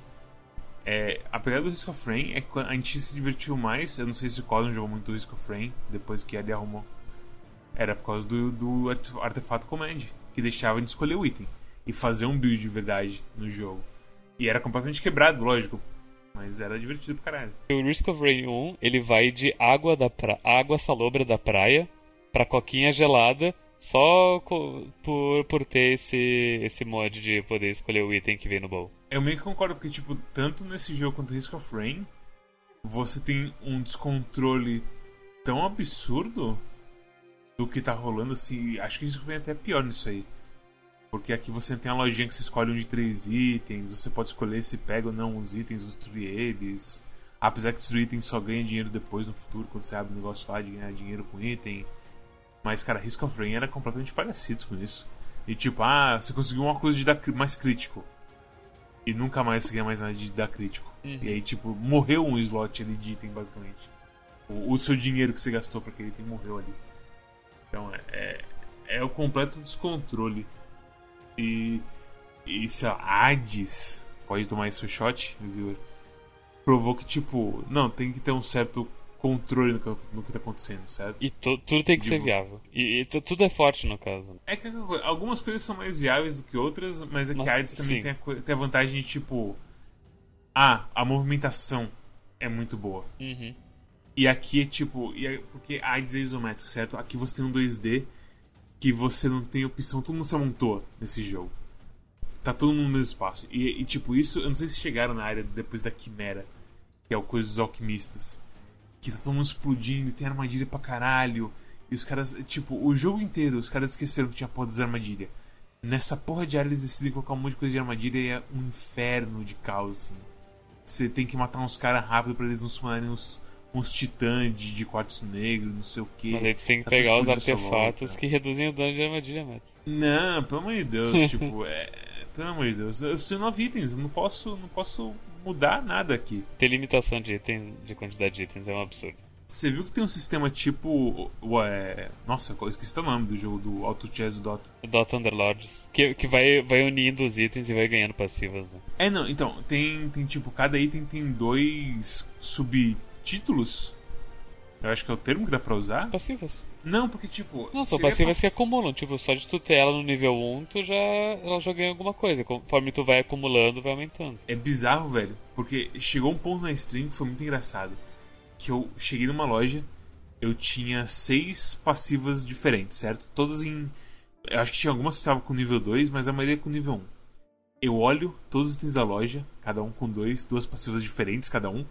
É, a pegada do Risk of Rain é que a gente se divertiu mais. Eu não sei se o Cosmo jogou muito Risk of Rain depois que ele arrumou. Era por causa do, do artefato Command, que deixava de escolher o item e fazer um build de verdade no jogo. E era completamente quebrado, lógico. Mas era divertido pra caralho. O Risk of Rain 1, ele vai de água, da pra... água salobra da praia pra coquinha gelada só por, por ter esse, esse mod de poder escolher o item que vem no bowl. Eu meio que concordo, porque, tipo, tanto nesse jogo quanto Risk of Rain, você tem um descontrole tão absurdo do que tá rolando, assim. Acho que Risk of Rain é até pior nisso aí. Porque aqui você tem a lojinha que você escolhe um de três itens, você pode escolher se pega ou não os itens, destruir eles. Apesar que destruir itens só ganha dinheiro depois no futuro, quando você abre um negócio lá de ganhar dinheiro com item. Mas, cara, Risk of Rain era completamente parecido com isso. E tipo, ah, você conseguiu uma coisa de dar mais crítico. E nunca mais você ganha mais nada de dar crítico. Uhum. E aí, tipo, morreu um slot ali de item, basicamente. O, o seu dinheiro que você gastou pra aquele item morreu ali. Então, é, é, é o completo descontrole. E, e sei lá, Hades pode tomar esse shot, viewer. Provou que, tipo, não, tem que ter um certo controle no que, no que tá acontecendo, certo? E tu, tudo tem que ser viável. E, e, tudo é forte no caso. É que algumas coisas são mais viáveis do que outras, mas é que a Hades também tem a, tem a, vantagem de tipo. Ah, a movimentação é muito boa. Uhum. E aqui é tipo. É, porque a Hades é isométrico, certo? Aqui você tem um 2D que você não tem opção, todo mundo se amontoa nesse jogo. Tá todo mundo no mesmo espaço. E, e tipo, isso, eu não sei se chegaram na área depois da Quimera, que é o coisa dos alquimistas que tá todo mundo explodindo e tem armadilha pra caralho. E os caras, tipo, o jogo inteiro, os caras esqueceram que tinha porra das armadilhas. Nessa porra de área eles decidem colocar um monte de coisa de armadilha e é um inferno de caos, assim. Você tem que matar uns caras rápido pra eles não sumarem uns, uns titãs de, de quartzo negro, não sei o que. Mas eles têm que tá pegar os artefatos que reduzem o dano de armadilha, Matt. Não, pelo amor de Deus, <laughs> tipo, é. Pelo amor de Deus, eu tenho nove itens, eu não posso, não posso mudar nada aqui. Ter limitação de itens, de quantidade de itens é um absurdo. Você viu que tem um sistema tipo. Ué, nossa, eu esqueci o nome do jogo do Auto Chess do Dota. Dota Underlords. Que, que vai, vai unindo os itens e vai ganhando passivas. Né? É, não, então, tem, tem tipo, cada item tem dois subtítulos. Eu acho que é o termo que dá pra usar. Passivas. Não, porque tipo. Não, são passivas pass... que acumulam. Tipo, só de tu ter ela no nível 1, tu já, ela já ganha alguma coisa. Conforme tu vai acumulando, vai aumentando. É bizarro, velho. Porque chegou um ponto na stream que foi muito engraçado. Que eu cheguei numa loja, eu tinha seis passivas diferentes, certo? Todas em. Eu acho que tinha algumas que estavam com nível 2, mas a maioria com nível 1. Eu olho todos os itens da loja, cada um com dois, duas passivas diferentes cada um.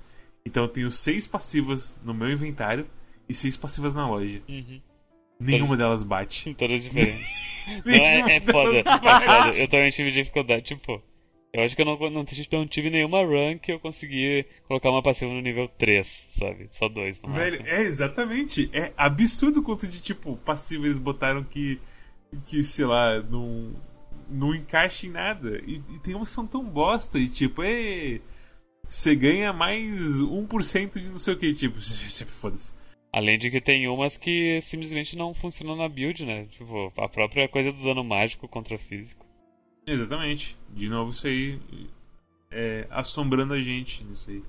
Então eu tenho seis passivas no meu inventário e seis passivas na loja. Uhum. Nenhuma delas bate. Todas diferentes. <laughs> não, é, é foda, é foda. Eu também tive dificuldade, tipo. Eu acho que eu não, não, não, tive nenhuma run que eu consegui colocar uma passiva no nível 3, sabe? Só dois Velho, é exatamente. É absurdo quanto de, tipo, passiva eles botaram que, que sei lá, não, não encaixa em nada. E, e tem que são tão bosta e, tipo, é. Você ganha mais 1% de não sei o que, tipo, <laughs> foda-se. Além de que tem umas que simplesmente não funcionam na build, né? Tipo, a própria coisa do dano mágico contra físico. Exatamente. De novo, isso aí é, assombrando a gente nisso aí.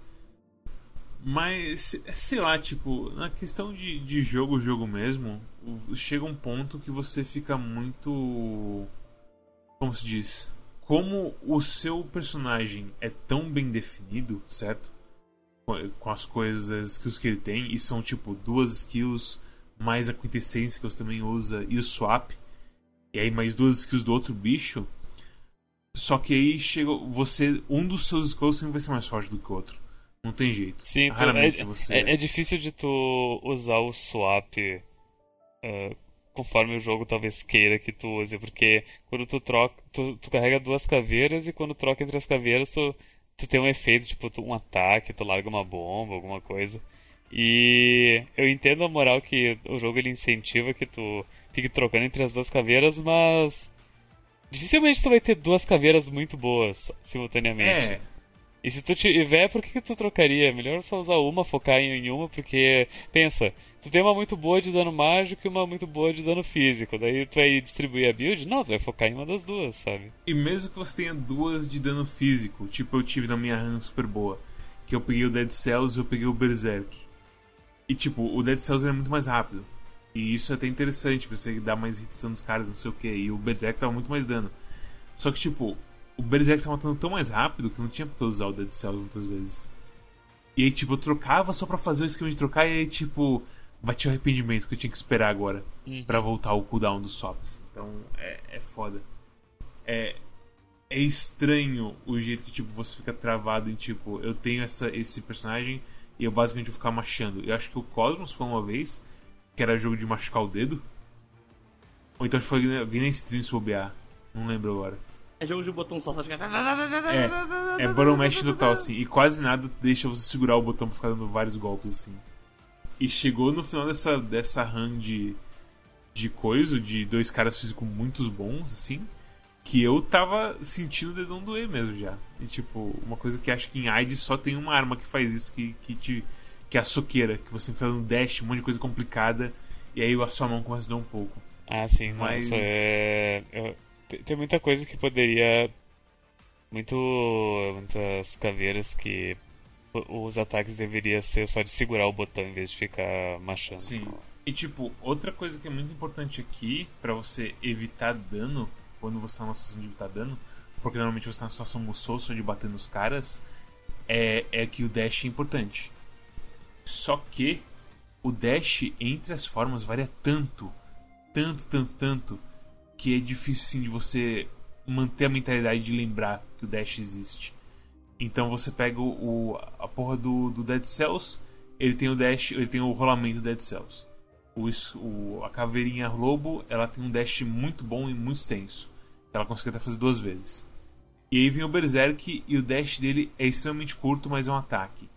Mas, sei lá, tipo, na questão de, de jogo, jogo mesmo, chega um ponto que você fica muito. Como se diz? Como o seu personagem é tão bem definido, certo? com as coisas, as skills que ele tem, e são tipo duas skills, mais a quintessência que você também usa, e o swap, e aí mais duas skills do outro bicho. Só que aí chega você. Um dos seus skills sempre vai ser mais forte do que o outro. Não tem jeito. Sim, Raramente é, você... é, é difícil de tu usar o swap uh, conforme o jogo talvez queira que tu use, porque quando tu troca, tu, tu carrega duas caveiras e quando troca entre as caveiras tu, tu tem um efeito, tipo, tu, um ataque, tu larga uma bomba, alguma coisa. E eu entendo a moral que o jogo ele incentiva que tu fique trocando entre as duas caveiras, mas dificilmente tu vai ter duas caveiras muito boas simultaneamente. É. E se tu tiver, por que, que tu trocaria? Melhor só usar uma, focar em uma, porque pensa, tu tem uma muito boa de dano mágico e uma muito boa de dano físico. Daí tu vai distribuir a build? Não, tu vai focar em uma das duas, sabe? E mesmo que você tenha duas de dano físico, tipo eu tive na minha run super boa, que eu peguei o Dead Cells e eu peguei o Berserk. E tipo, o Dead Cells é muito mais rápido. E isso é até interessante, pra você dar mais hits nos caras, não sei o que. E o Berserk tava muito mais dano. Só que tipo, o Berserk tava matando tão mais rápido que não tinha porque usar o Dead Cells muitas vezes. E aí, tipo, eu trocava só pra fazer o esquema de trocar e aí, tipo, batia o arrependimento que eu tinha que esperar agora Uhum. pra voltar o cooldown dos swaps. Então é, é foda. É, é estranho o jeito que, tipo, você fica travado em, tipo, eu tenho essa, esse personagem e eu basicamente vou ficar machando. Eu acho que o Cosmos foi uma vez que era jogo de machucar o dedo. Ou então foi alguém na stream se bobear. Não lembro agora. É jogo de botão só, só fica... É, é button mash total, assim. E quase nada deixa você segurar o botão pra ficar dando vários golpes, assim. E chegou no final dessa, dessa run de, de coisa, de dois caras físicos muito bons, assim, que eu tava sentindo o dedão doer mesmo já. E, tipo, uma coisa que acho que em AIDS só tem uma arma que faz isso, que, que, te, que é a soqueira, que você fica dando dash, um monte de coisa complicada, e aí a sua mão começa a doer um pouco. Ah, sim, Mas- nossa, é... eu- tem- muita coisa que poderia... Muito... Muitas caveiras que os ataques deveriam ser só de segurar o botão em vez de ficar machando. Sim. E tipo, outra coisa que é muito importante aqui pra você evitar dano quando você tá numa situação de evitar dano, porque normalmente você tá na situação mussoso de bater nos caras, é, é que o dash é importante. Só que o dash entre as formas varia tanto, tanto, tanto, tanto, que é difícil sim de você manter a mentalidade de lembrar que o dash existe. Então você pega o, o- a porra do, do Dead Cells, ele tem o dash, ele tem o rolamento do Dead Cells. O, o- a caveirinha lobo, ela tem um dash muito bom e muito extenso. Ela consegue até fazer duas vezes. E aí vem o Berserk e o dash dele é extremamente curto, mas é um ataque.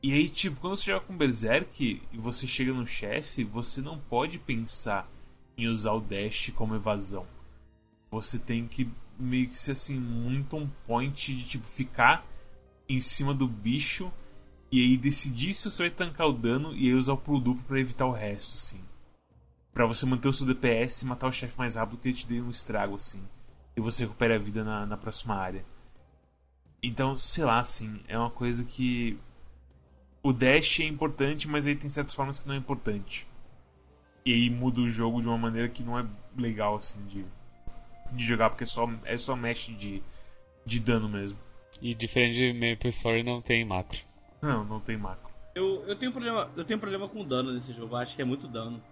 E aí, tipo, quando você joga com Berserk e você chega no chefe, você não pode pensar em usar o dash como evasão. Você tem que meio que ser assim, muito on point de tipo ficar em cima do bicho e aí decidir se você vai tancar o dano e aí usar o pulo duplo pra evitar o resto, assim. Pra você manter o seu DPS e matar o chefe mais rápido que ele te dê um estrago, assim. E você recupera a vida na, na próxima área. Então, sei lá, assim, é uma coisa que. O dash é importante, mas aí tem certas formas que não é importante. E aí muda o jogo de uma maneira que não é legal, assim, de, de jogar, porque é só, é só mesh de, de dano mesmo. E diferente de Maple Story não tem macro. Não, não tem macro. Eu, eu, tenho problema, eu tenho problema com dano nesse jogo, eu acho que é muito dano.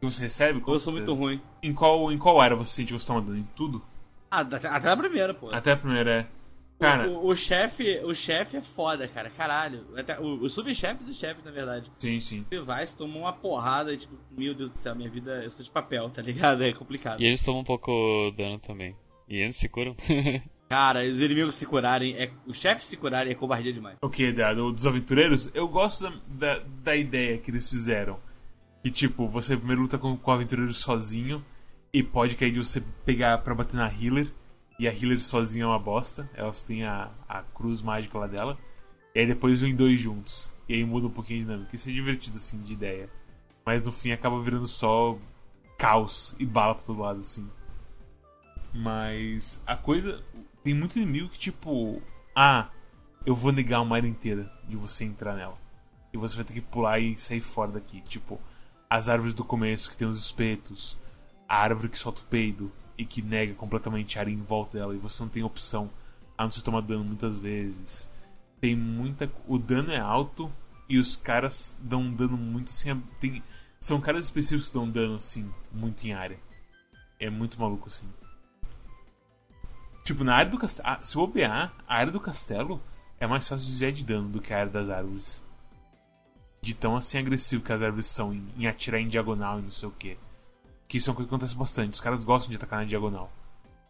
Você recebe? Eu sou muito ruim. Em qual, em qual área você sente que você toma dano? Em tudo? Ah, até a primeira, pô. Até a primeira é. Cara, O, o, o chefe, o chefe é foda, cara, caralho. Até, o, o subchefe do chefe, na verdade. sim, sim. Você vai, você toma uma porrada e tipo, meu Deus do céu, minha vida, eu sou de papel, tá ligado? <laughs> É complicado. E eles tomam um pouco dano também. E eles se curam. <laughs> Cara, os inimigos se curarem, é, os chefes se curarem é covardia demais. O que, da, do- dos aventureiros? Eu gosto da, da, da ideia que eles fizeram. Que, tipo, você primeiro luta com, com o aventureiro sozinho. E pode cair de você pegar pra bater na healer. E a healer sozinha é uma bosta. Ela só tem a, a cruz mágica lá dela. E aí depois vem dois juntos. E aí muda um pouquinho de dinâmica. Isso é divertido, assim, de ideia. Mas no fim acaba virando só caos e bala pra todo lado, assim. Mas a coisa. Tem muito inimigo que, tipo. Ah, eu vou negar uma área inteira de você entrar nela. E você vai ter que pular e sair fora daqui. Tipo, as árvores do começo que tem os espetos, a árvore que solta o peido e que nega completamente a área em volta dela e você não tem opção a não ser tomar dano muitas vezes. Tem muita. O dano é alto e os caras dão dano muito assim. Tem... São caras específicos que dão dano assim, muito em área. É muito maluco assim. Tipo, na área do castelo. se bobear, a área do castelo é mais fácil de desviar de dano do que a área das árvores. De tão assim agressivo que as árvores são em, em atirar em diagonal e não sei o que. Que isso é uma coisa que acontece bastante. Os caras gostam de atacar na diagonal.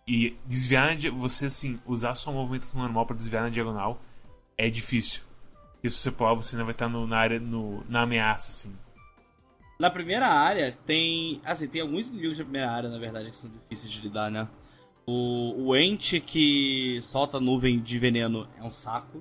E desviar, você assim, usar sua movimentação normal para desviar na diagonal é difícil. Porque se você pular, você ainda vai estar no, na área, no, na ameaça, assim. Na primeira área tem. Assim, tem alguns inimigos da primeira área, na verdade, que são difíceis de lidar, né? O, o ente que solta nuvem de veneno é um saco.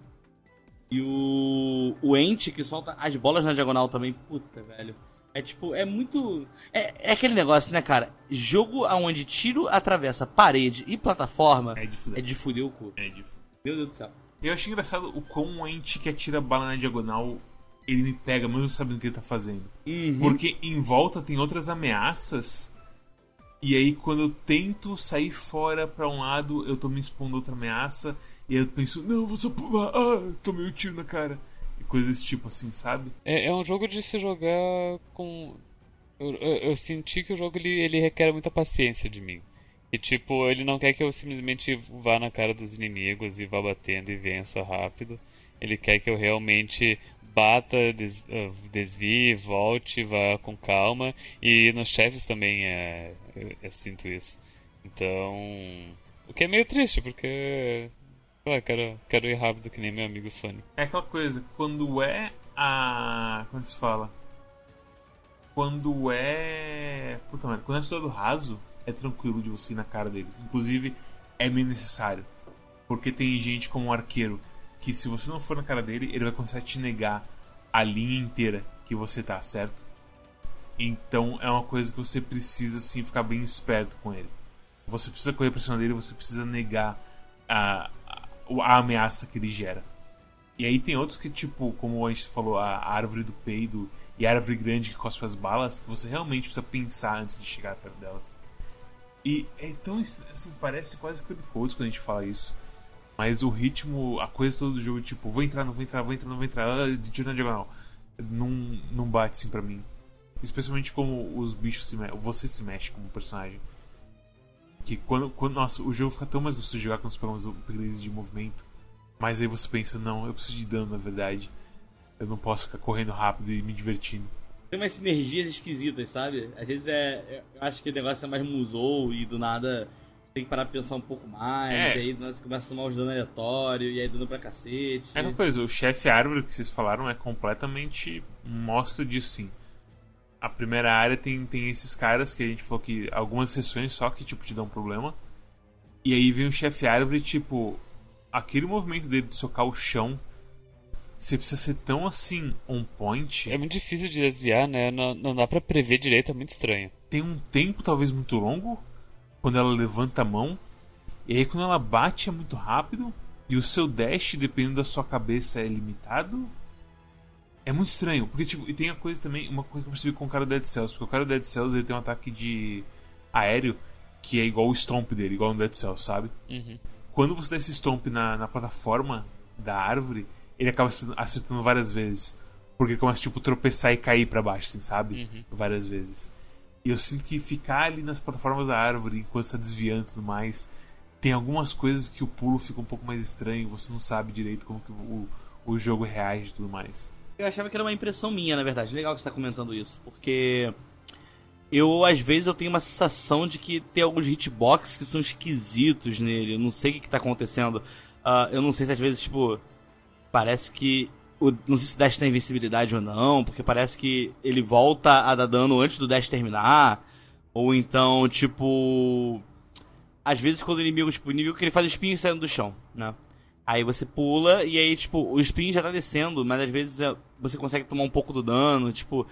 E o, o ente que solta as bolas na diagonal também, puta, velho. É tipo, é muito. É, é aquele negócio, né, cara? Jogo onde tiro atravessa parede e plataforma É de fuder. é de fuder o cu. É de fuder. Meu Deus do céu. Eu achei engraçado o quão um ente que atira bala na diagonal ele me pega, mesmo sabendo o que ele tá fazendo. Uhum. Porque em volta tem outras ameaças. E aí, quando eu tento sair fora pra um lado, eu tô me expondo a outra ameaça. E aí eu penso, não, vou só pular. Ah, tomei um tiro na cara. Coisas desse tipo assim, sabe? É, é um jogo de se jogar com. Eu, eu, eu senti que o jogo ele, ele requer muita paciência de mim. E tipo, ele não quer que eu simplesmente vá na cara dos inimigos e vá batendo e vença rápido. Ele quer que eu realmente bata, des, uh, desvie, volte, vá com calma. E nos chefes também é, eu, eu sinto isso. Então. O que é meio triste, porque. Sei lá, quero, quero ir rápido que nem meu amigo Sonic. É aquela coisa, quando é a. Como se fala? Quando é. Puta merda, quando é só do raso, é tranquilo de você ir na cara deles. Inclusive, é meio necessário. Porque tem gente como um arqueiro que se você não for na cara dele, ele vai começar a te negar a linha inteira que você tá, certo? Então é uma coisa que você precisa assim ficar bem esperto com ele. Você precisa correr pra cima dele, você precisa negar a, a, ameaça que ele gera. E aí tem outros que, tipo, como a gente falou, a árvore do peido e a árvore grande que cospe as balas, que você realmente precisa pensar antes de chegar perto delas. E então, assim, parece quase Club Codes quando a gente fala isso. Mas o ritmo, a coisa toda do jogo, tipo, vou entrar, não vou entrar, vou entrar, não vou entrar, ah, de na diagonal. Não, não bate assim pra mim. Especialmente como os bichos se mexem, você se mexe como personagem. Que quando, quando. Nossa, o jogo fica tão mais gostoso de jogar quando você pega de movimento. Mas aí você pensa, não, eu preciso de dano na verdade. Eu não posso ficar correndo rápido e me divertindo. Tem umas sinergias esquisitas, sabe? Às vezes é. Eu acho que o negócio é mais musou e do nada tem que parar pra pensar um pouco mais. É. E aí do nada você começa a tomar os danos aleatórios e aí dano pra cacete. É aquela coisa, o chefe árvore que vocês falaram é completamente mostra disso sim. A primeira área tem, tem esses caras que a gente falou que algumas sessões só que tipo te dão problema. E aí vem o chefe árvore, tipo, aquele movimento dele de socar o chão, você precisa ser tão assim on point. É muito difícil de desviar, né? Não, não dá pra prever direito, é muito estranho. Tem um tempo talvez muito longo quando ela levanta a mão. E aí quando ela bate é muito rápido. E o seu dash, dependendo da sua cabeça, é limitado. É muito estranho, porque tipo, e tem a coisa também, uma coisa que eu percebi com o cara do Dead Cells, porque o cara do Dead Cells ele tem um ataque de aéreo que é igual o stomp dele, igual no Dead Cells, sabe? Uhum. Quando você dá esse stomp na, na plataforma da árvore, ele acaba acertando várias vezes. Porque começa tipo tropeçar e cair para baixo, assim, sabe? Uhum. Várias vezes. E eu sinto que ficar ali nas plataformas da árvore, enquanto está desviando e tudo mais, tem algumas coisas que o pulo fica um pouco mais estranho, você não sabe direito como que o, o jogo reage e tudo mais. Eu achava que era uma impressão minha, na verdade. Legal que você tá comentando isso, porque eu às vezes eu tenho uma sensação de que tem alguns hitbox que são esquisitos nele. Eu não sei o que, que tá acontecendo. Ah, eu não sei se às vezes, tipo, parece que. O, não sei se o Dash tem invencibilidade ou não, porque parece que ele volta a dar dano antes do Dash terminar. Ou então, tipo. Às vezes quando o inimigo, tipo, o inimigo que ele faz espinho saindo do chão, né? Aí você pula e aí, tipo, o spin já tá descendo, mas às vezes é, você consegue tomar um pouco do dano, tipo.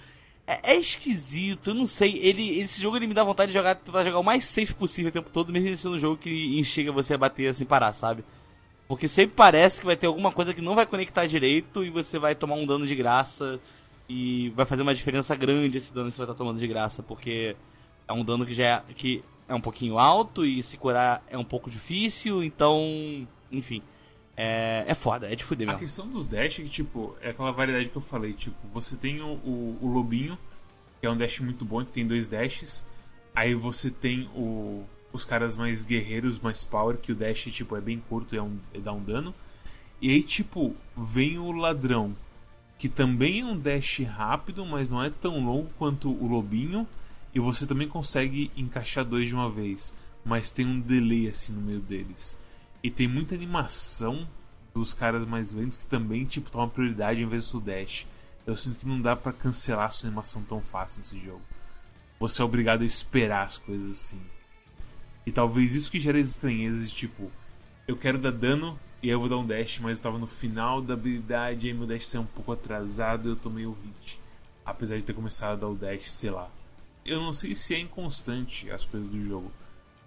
É, é esquisito, eu não sei. Ele, esse jogo ele me dá vontade de jogar, tentar jogar o mais safe possível o tempo todo, mesmo sendo um jogo que enxerga você a bater sem parar, sabe? Porque sempre parece que vai ter alguma coisa que não vai conectar direito e você vai tomar um dano de graça e vai fazer uma diferença grande esse dano que você vai estar tomando de graça, porque é um dano que já é, que é um pouquinho alto e se curar é um pouco difícil, então, enfim. É, é foda, é de fuder A mesmo. questão dos dash é que, tipo, é aquela variedade que eu falei. Tipo, você tem o, o, o lobinho, que é um dash muito bom, que tem dois dashes. Aí você tem o, os caras mais guerreiros, mais power, que o dash, tipo, é bem curto e é um, e dá um dano. E aí, tipo, vem o ladrão, que também é um dash rápido, mas não é tão longo quanto o lobinho. e você também consegue encaixar dois de uma vez, mas tem um delay assim no meio deles. E tem muita animação dos caras mais lentos que também tipo toma prioridade em vez do dash. Eu sinto que não dá para cancelar a sua animação tão fácil nesse jogo. Você é obrigado a esperar as coisas assim. E talvez isso que gere as estranhezas de tipo, eu quero dar dano e eu vou dar um dash, mas eu tava no final da habilidade e meu dash saiu um pouco atrasado e eu tomei o hit. Apesar de ter começado a dar o dash, sei lá. Eu não sei se é inconstante as coisas do jogo,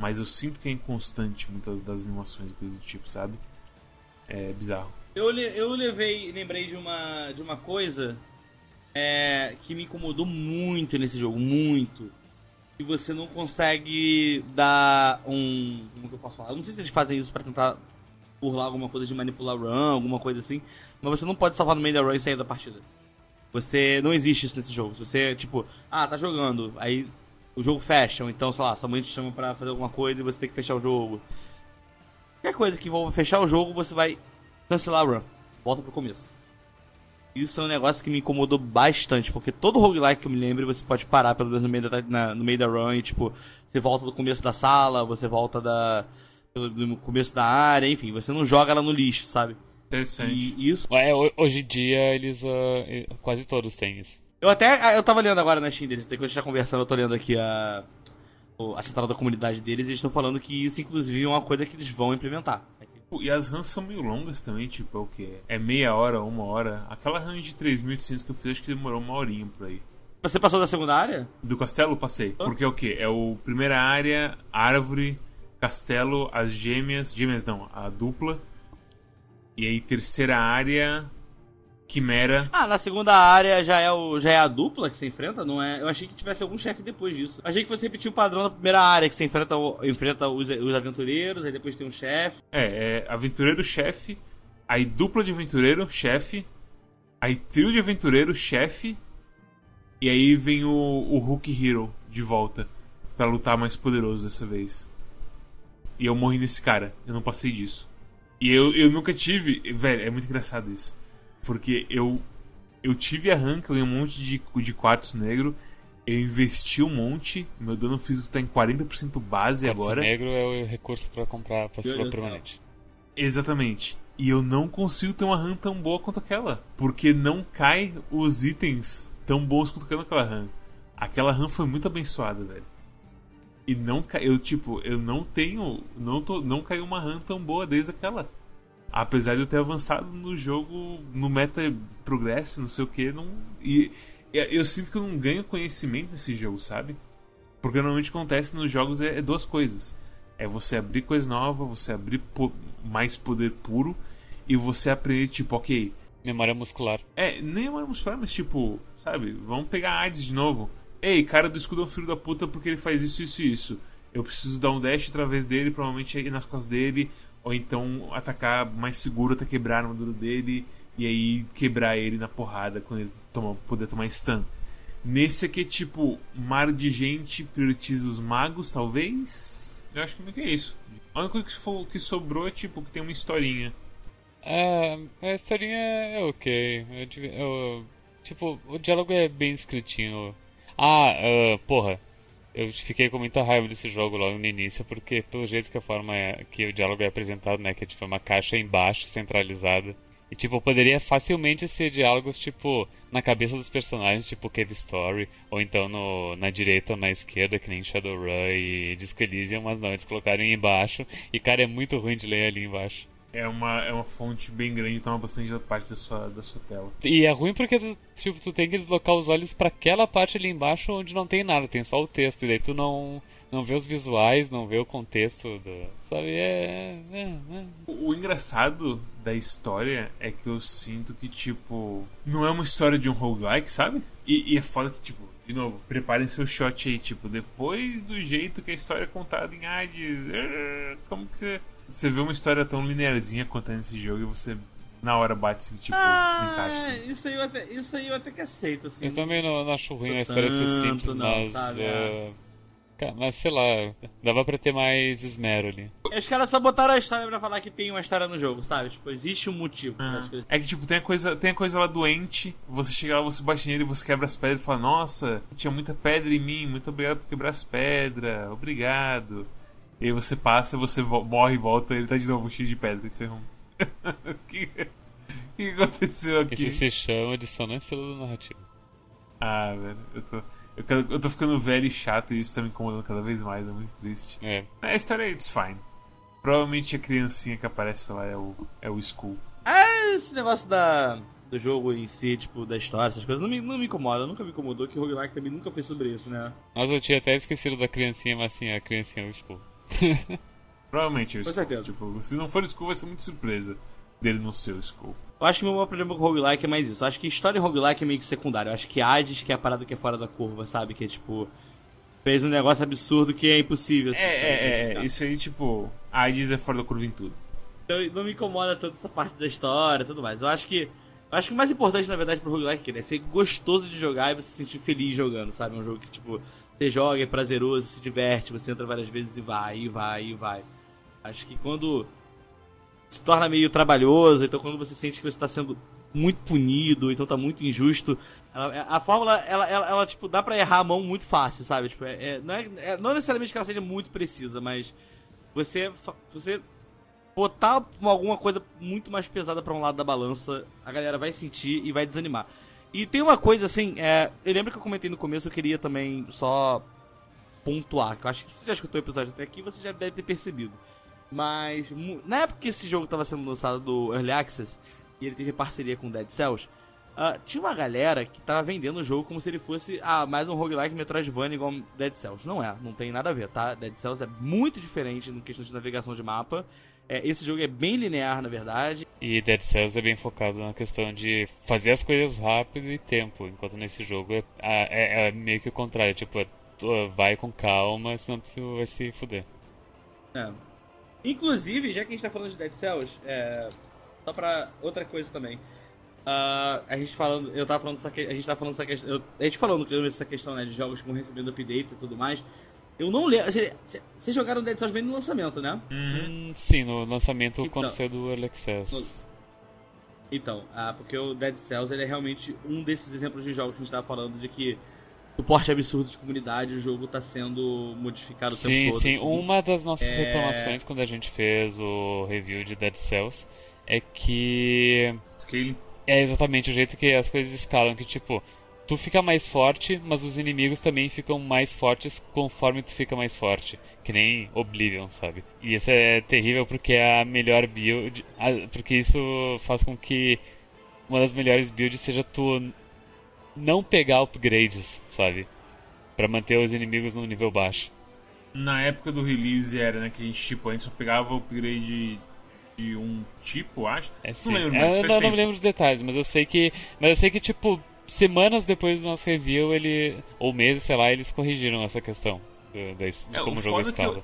mas eu sinto que é inconstante muitas das animações e coisas do tipo, sabe? É bizarro. Eu, eu levei, lembrei de uma, de uma coisa é, que me incomodou muito nesse jogo, muito. E você não consegue dar um. Como que eu posso falar? Eu não sei se eles fazem isso para tentar burlar alguma coisa de manipular run, alguma coisa assim. Mas você não pode salvar no meio da run e sair da partida. Você. Não existe isso nesse jogo. Se você, tipo, ah, tá jogando, aí o jogo fecha, ou então, sei lá, sua mãe te chama pra fazer alguma coisa e você tem que fechar o jogo. Qualquer coisa que envolva fechar o jogo, você vai cancelar a run. Volta pro começo. Isso é um negócio que me incomodou bastante, porque todo roguelike que eu me lembro, você pode parar pelo menos no meio da, na, no meio da run e, tipo, você volta do começo da sala, você volta da, do começo da área, enfim, você não joga ela no lixo, sabe? Interessante. E isso. É, hoje em dia eles. Uh, quase todos têm isso. Eu até. Eu tava lendo agora na Steam deles, depois a gente tá conversando, eu tô lendo aqui a. A central da comunidade deles, e eles estão falando que isso, inclusive, é uma coisa que eles vão implementar. E as runs são meio longas também, tipo, é o que? É meia hora, uma hora. Aquela run de 3.800 que eu fiz, acho que demorou uma horinha por aí. Você passou da segunda área? Do castelo, passei. Oh. Porque é o que? É o primeira área, árvore, castelo, as gêmeas. Gêmeas não, a dupla. E aí, terceira área, Quimera. Ah, na segunda área já é, o, já é a dupla que você enfrenta, não é? Eu achei que tivesse algum chefe depois disso. Achei que você repetiu o padrão da primeira área, que você enfrenta, enfrenta os, os aventureiros, aí depois tem um chefe. É, é aventureiro, chefe, aí dupla de aventureiro, chefe, aí trio de aventureiro, chefe, e aí vem o, o Hulk Hero de volta para lutar mais poderoso dessa vez. E eu morri nesse cara, eu não passei disso. E eu, eu nunca tive. Velho, é muito engraçado isso. Porque eu eu tive arranca, eu ganhei um monte de, de quartos negro. Eu investi um monte, meu dano físico tá em 40% base quartzo agora. negro é o recurso para comprar passiva permanente. Exatamente. E eu não consigo ter uma RAM tão boa quanto aquela. Porque não cai os itens tão bons quanto aquela RAM. Aquela RAM foi muito abençoada, velho. E não eu tipo, eu não tenho, não tô, não caiu uma RAM tão boa desde aquela. Apesar de eu ter avançado no jogo, no meta progresso, não sei o que, não. E, eu sinto que eu não ganho conhecimento nesse jogo, sabe? Porque normalmente acontece nos jogos é, é duas coisas. É você abrir coisa nova, você abrir po mais poder puro e você aprender, tipo, ok. Memória muscular. É, nem memória muscular, mas tipo, sabe, vamos pegar a AIDS de novo. Ei, cara do escudo é um filho da puta porque ele faz isso, isso e isso. Eu preciso dar um dash através dele, provavelmente ir nas costas dele, ou então atacar mais seguro até quebrar a armadura dele e aí quebrar ele na porrada quando ele toma, poder tomar stun. Nesse aqui, tipo, mar de gente prioriza os magos, talvez? Eu acho que não é isso. A única coisa que, for, que sobrou é, tipo, que tem uma historinha. É, a historinha é ok. Eu, eu, tipo, o diálogo é bem escritinho. Ah, uh, porra, eu fiquei com muita raiva desse jogo logo no início, porque pelo jeito que a forma é, que o diálogo é apresentado, né, que é tipo uma caixa embaixo, centralizada. E tipo, poderia facilmente ser diálogos tipo na cabeça dos personagens, tipo Cave Story, ou então no, na direita ou na esquerda, que nem Shadowrun e Disco Elysium, mas não, eles colocaram embaixo, e cara, é muito ruim de ler ali embaixo é uma, é uma fonte bem grande, toma bastante parte da sua, da sua tela. E é ruim porque tu, tipo, tu tem que deslocar os olhos para aquela parte ali embaixo onde não tem nada, tem só o texto, e daí tu não, não vê os visuais, não vê o contexto, do, sabe? É, é, é. O, o, engraçado da história é que eu sinto que, tipo, não é uma história de um roguelike, sabe? E, e é foda que, tipo, de novo, preparem seu shot aí, tipo, depois do jeito que a história é contada em Hades, eh, como que você você vê uma história tão linearzinha contando esse jogo e você na hora bate assim, tipo, ah, encaixa. Assim. Isso, aí eu até, isso aí eu até que aceito, assim. Eu também não, não acho ruim a história ser simples, não, mas. Sabe, é... Mas sei lá, dava pra ter mais esmero ali. Os caras só botaram a história pra falar que tem uma história no jogo, sabe? Tipo, existe um motivo. Uhum. É que, tipo, tem a, coisa, tem a coisa lá doente, você chega lá, você bate nele, você quebra as pedras e fala, nossa, tinha muita pedra em mim, muito obrigado por quebrar as pedras, obrigado. E aí você passa, você morre e volta, e ele tá de novo cheio de pedra, e você... o que, que aconteceu aqui? Isso se chama dissonância narrativa. Ah, velho, eu tô... Eu, quero, eu tô ficando velho e chato e isso tá me incomodando cada vez mais, é muito triste. É. A história é it's fine. Provavelmente a criancinha que aparece lá é o, é o Skull. Ah, esse negócio da, do jogo em si, tipo, da história, essas coisas, não me, não me incomoda, nunca me incomodou, que o Roguelike também nunca foi sobre isso, né? Nossa, eu tinha até esquecido da criancinha, mas sim, a criancinha é o Skull. <laughs> Provavelmente é o Skull. Tipo, se não for o Skull, vai ser muito surpresa dele no seu Skull. Eu acho que o meu maior problema com o roguelike é mais isso. Eu acho que história em roguelike é meio que secundário. Eu acho que Hades que é a parada que é fora da curva, sabe? Que é tipo. Fez um negócio absurdo que é impossível. Assim, é, é, é, Isso aí, tipo. Hades é fora da curva em tudo. Então não me incomoda toda essa parte da história e tudo mais. Eu acho que. Eu acho que o mais importante, na verdade, pro roguelike é ser gostoso de jogar e você se sentir feliz jogando, sabe? Um jogo que, tipo, você joga, é prazeroso, se diverte, você entra várias vezes e vai, e vai, e vai. Acho que quando se torna meio trabalhoso, então quando você sente que você está sendo muito punido, então tá muito injusto. Ela, a fórmula, ela, ela, ela, tipo, dá pra errar a mão muito fácil, sabe? Tipo, é, é, não, é, é, não necessariamente que ela seja muito precisa, mas você, você botar alguma coisa muito mais pesada para um lado da balança, a galera vai sentir e vai desanimar. E tem uma coisa assim, é, eu lembro que eu comentei no começo, eu queria também só pontuar, que eu acho que você já escutou o episódio até aqui, você já deve ter percebido. Mas na época que esse jogo estava sendo lançado do Early Access e ele teve parceria com Dead Cells, uh, tinha uma galera que tava vendendo o jogo como se ele fosse ah, mais um roguelike Metroidvania igual Dead Cells. Não é, não tem nada a ver, tá? Dead Cells é muito diferente no questão de navegação de mapa. É, esse jogo é bem linear, na verdade. E Dead Cells é bem focado na questão de fazer as coisas rápido e tempo, enquanto nesse jogo é, é, é meio que o contrário, tipo, é, vai com calma, senão você vai se fuder. É, Inclusive, já que a gente tá falando de Dead Cells, é, só pra outra coisa também. Uh, a gente falando, eu tava falando dessa, a gente tava falando dessa questão, a gente falando dessa questão né, de jogos com recebendo updates e tudo mais. Eu não lembro. Vocês jogaram Dead Cells bem no lançamento, né? Uhum. Sim, no lançamento então, quando saiu do Early Access. Então, ah, porque o Dead Cells ele é realmente um desses exemplos de jogos que a gente tava falando de que suporte absurdo de comunidade, o jogo está sendo modificado o sim, tempo todo. Sim, sim. Uma das nossas é... reclamações quando a gente fez o review de Dead Cells é que. Scaling. É exatamente o jeito que as coisas escalam, que tipo, tu fica mais forte, mas os inimigos também ficam mais fortes conforme tu fica mais forte. Que nem Oblivion, sabe? E isso é terrível porque é a melhor build. Porque isso faz com que uma das melhores builds seja tu não pegar upgrades, sabe? para manter os inimigos no nível baixo. Na época do release era, né, que a gente, tipo, a gente só pegava upgrade de um tipo, acho. É. Não lembro mais, eu não, não me lembro os detalhes, mas eu sei que. Mas eu sei que, tipo, semanas depois do nosso review, ele. Ou meses, sei lá, eles corrigiram essa questão de, de, de é, como o jogo é escala.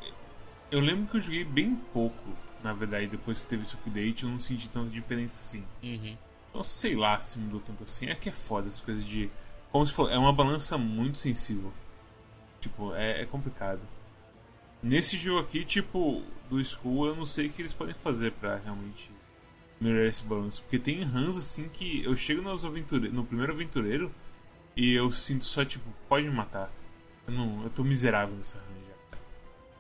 Eu, eu, lembro que eu joguei bem pouco, na verdade, depois que teve esse update, eu não senti tanta diferença assim. Uhum. Então, sei lá se mudou tanto assim. É que é foda essas coisas de. Como se for. É uma balança muito sensível. Tipo, é, é complicado. Nesse jogo aqui, tipo, do School, eu não sei o que eles podem fazer pra realmente esse balanço. Porque tem runs assim que eu chego nos aventure... no primeiro aventureiro e eu sinto só, tipo, pode me matar. Eu, não, eu tô miserável nessa run já.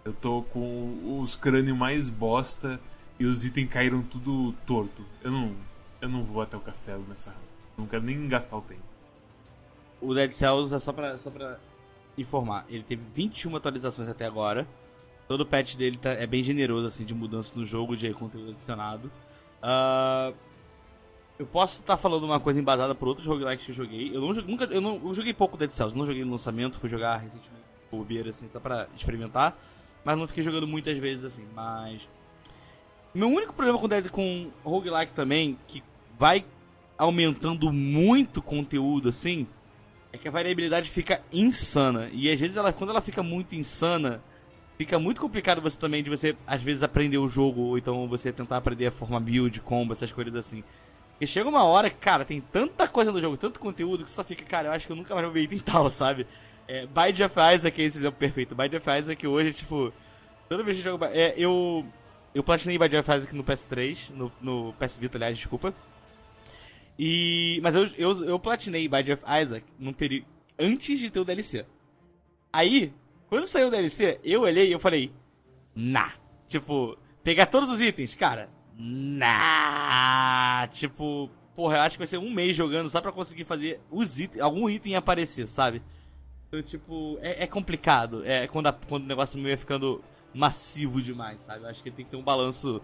Eu tô com os crânios mais bosta e os itens caíram tudo torto. Eu não, eu não vou até o castelo nessa run. Não quero nem gastar o tempo. O Dead Cells é só pra, só pra informar. Ele teve 21 atualizações até agora. Todo o patch dele tá, é bem generoso, assim, de mudança no jogo, de conteúdo adicionado. Uh, eu posso estar falando uma coisa embasada por outros roguelikes que eu joguei. Eu não nunca, eu não, eu joguei pouco Dead Cells, não joguei no lançamento, fui jogar recentemente bobeira, assim, só pra experimentar. Mas não fiquei jogando muitas vezes, assim, mas... Meu único problema com, Dead, com roguelike também, que vai aumentando muito conteúdo, assim, é que a variabilidade fica insana. E às vezes ela, quando ela fica muito insana, fica muito complicado você também de você, às vezes, aprender o jogo, ou então você tentar aprender a forma build, combo, essas coisas assim. E chega uma hora que, cara, tem tanta coisa no jogo, tanto conteúdo, que só fica, cara, eu acho que eu nunca mais vou ver item <laughs> tal, sabe? É, Bide of Isaac é esse exemplo perfeito. Bide of Isaac hoje, tipo. Toda vez que eu jogo. É, eu. Eu platinei Bide of Isaac no PS3, no, no PS Vita, aliás, desculpa. E. Mas eu, eu, eu platinei Bide of Isaac num período. Antes de ter o DLC. Aí, quando saiu o DLC, eu olhei e eu falei. Nah. Tipo, pegar todos os itens, cara. Nah. Tipo, porra, eu acho que vai ser um mês jogando só pra conseguir fazer os itens, algum item aparecer, sabe? Então, tipo, é, é complicado. É quando, a, quando o negócio meio vai ficando massivo demais, sabe? Eu acho que tem que ter um balanço.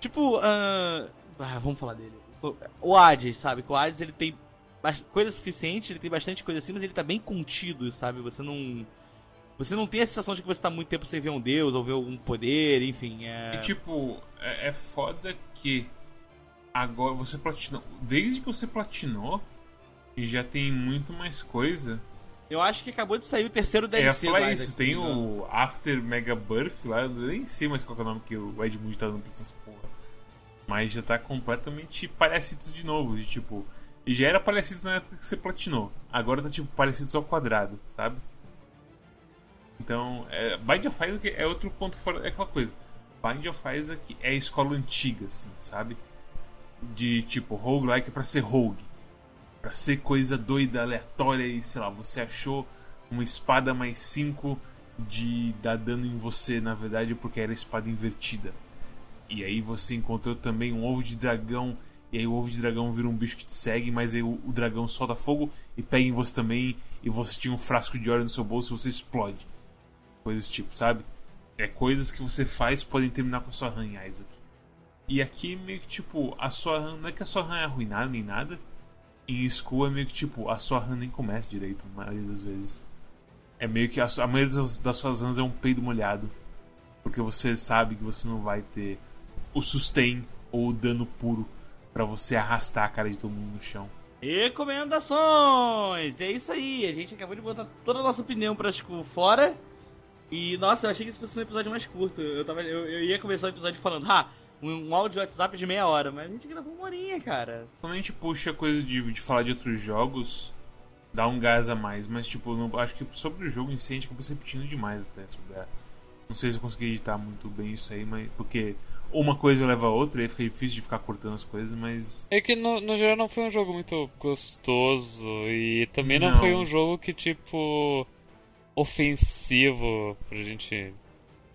Tipo, uh... ah, vamos falar dele. O Hades, sabe? O Hades ele tem coisa suficiente, ele tem bastante coisa assim, mas ele tá bem contido, sabe? Você não. Você não tem a sensação de que você tá muito tempo sem ver um deus ou ver algum poder, enfim. É... E tipo, é, é foda que agora você platinou. Desde que você platinou, e já tem muito mais coisa. Eu acho que acabou de sair o terceiro DLC. É, falar isso, tem o After Mega Birth lá, eu nem sei mais qual é o nome que o Edmund tá dando pra essas porra. Mas já tá completamente parecido de novo, de tipo. E já era parecido na época que você platinou. Agora tá tipo parecido ao quadrado, sabe? Então, é, Bind of Isaac é outro ponto fora. É aquela coisa. Bind of Isaac é a escola antiga, assim, sabe? De tipo, roguelike é pra ser rogue. Pra ser coisa doida, aleatória e sei lá, você achou uma espada mais 5 de dar dano em você, na verdade, porque era espada invertida. E aí você encontrou também um ovo de dragão. E aí o ovo de dragão vira um bicho que te segue, mas aí o, o dragão solta fogo e pega em você também. E você tinha um frasco de óleo no seu bolso e você explode. Coisas tipo, sabe? É coisas que você faz podem terminar com a sua run, Isaac. E aqui meio que tipo, a sua run, não é que a sua run é arruinada nem nada. Em School é meio que tipo, a sua run nem começa direito, na maioria das vezes. É meio que a, a maioria das, das suas runs é um peido molhado. Porque você sabe que você não vai ter o sustain ou o dano puro para você arrastar a cara de todo mundo no chão. Recomendações! É isso aí, a gente acabou de botar toda a nossa opinião pra tipo, fora. E nossa, eu achei que isso fosse um episódio mais curto. Eu, tava, eu, eu ia começar o episódio falando, ah, um, um áudio WhatsApp de meia hora, mas a gente gravou uma horinha, cara. Quando a gente puxa coisa de, de falar de outros jogos, dá um gás a mais, mas tipo, não, acho que sobre o jogo em si a gente acabou se repetindo demais até, se puder. Não sei se eu consegui editar muito bem isso aí, mas. Porque uma coisa leva a outra, e aí fica difícil de ficar cortando as coisas, mas. É que no, no geral não foi um jogo muito gostoso e também não, não, foi um jogo que, tipo. Ofensivo pra gente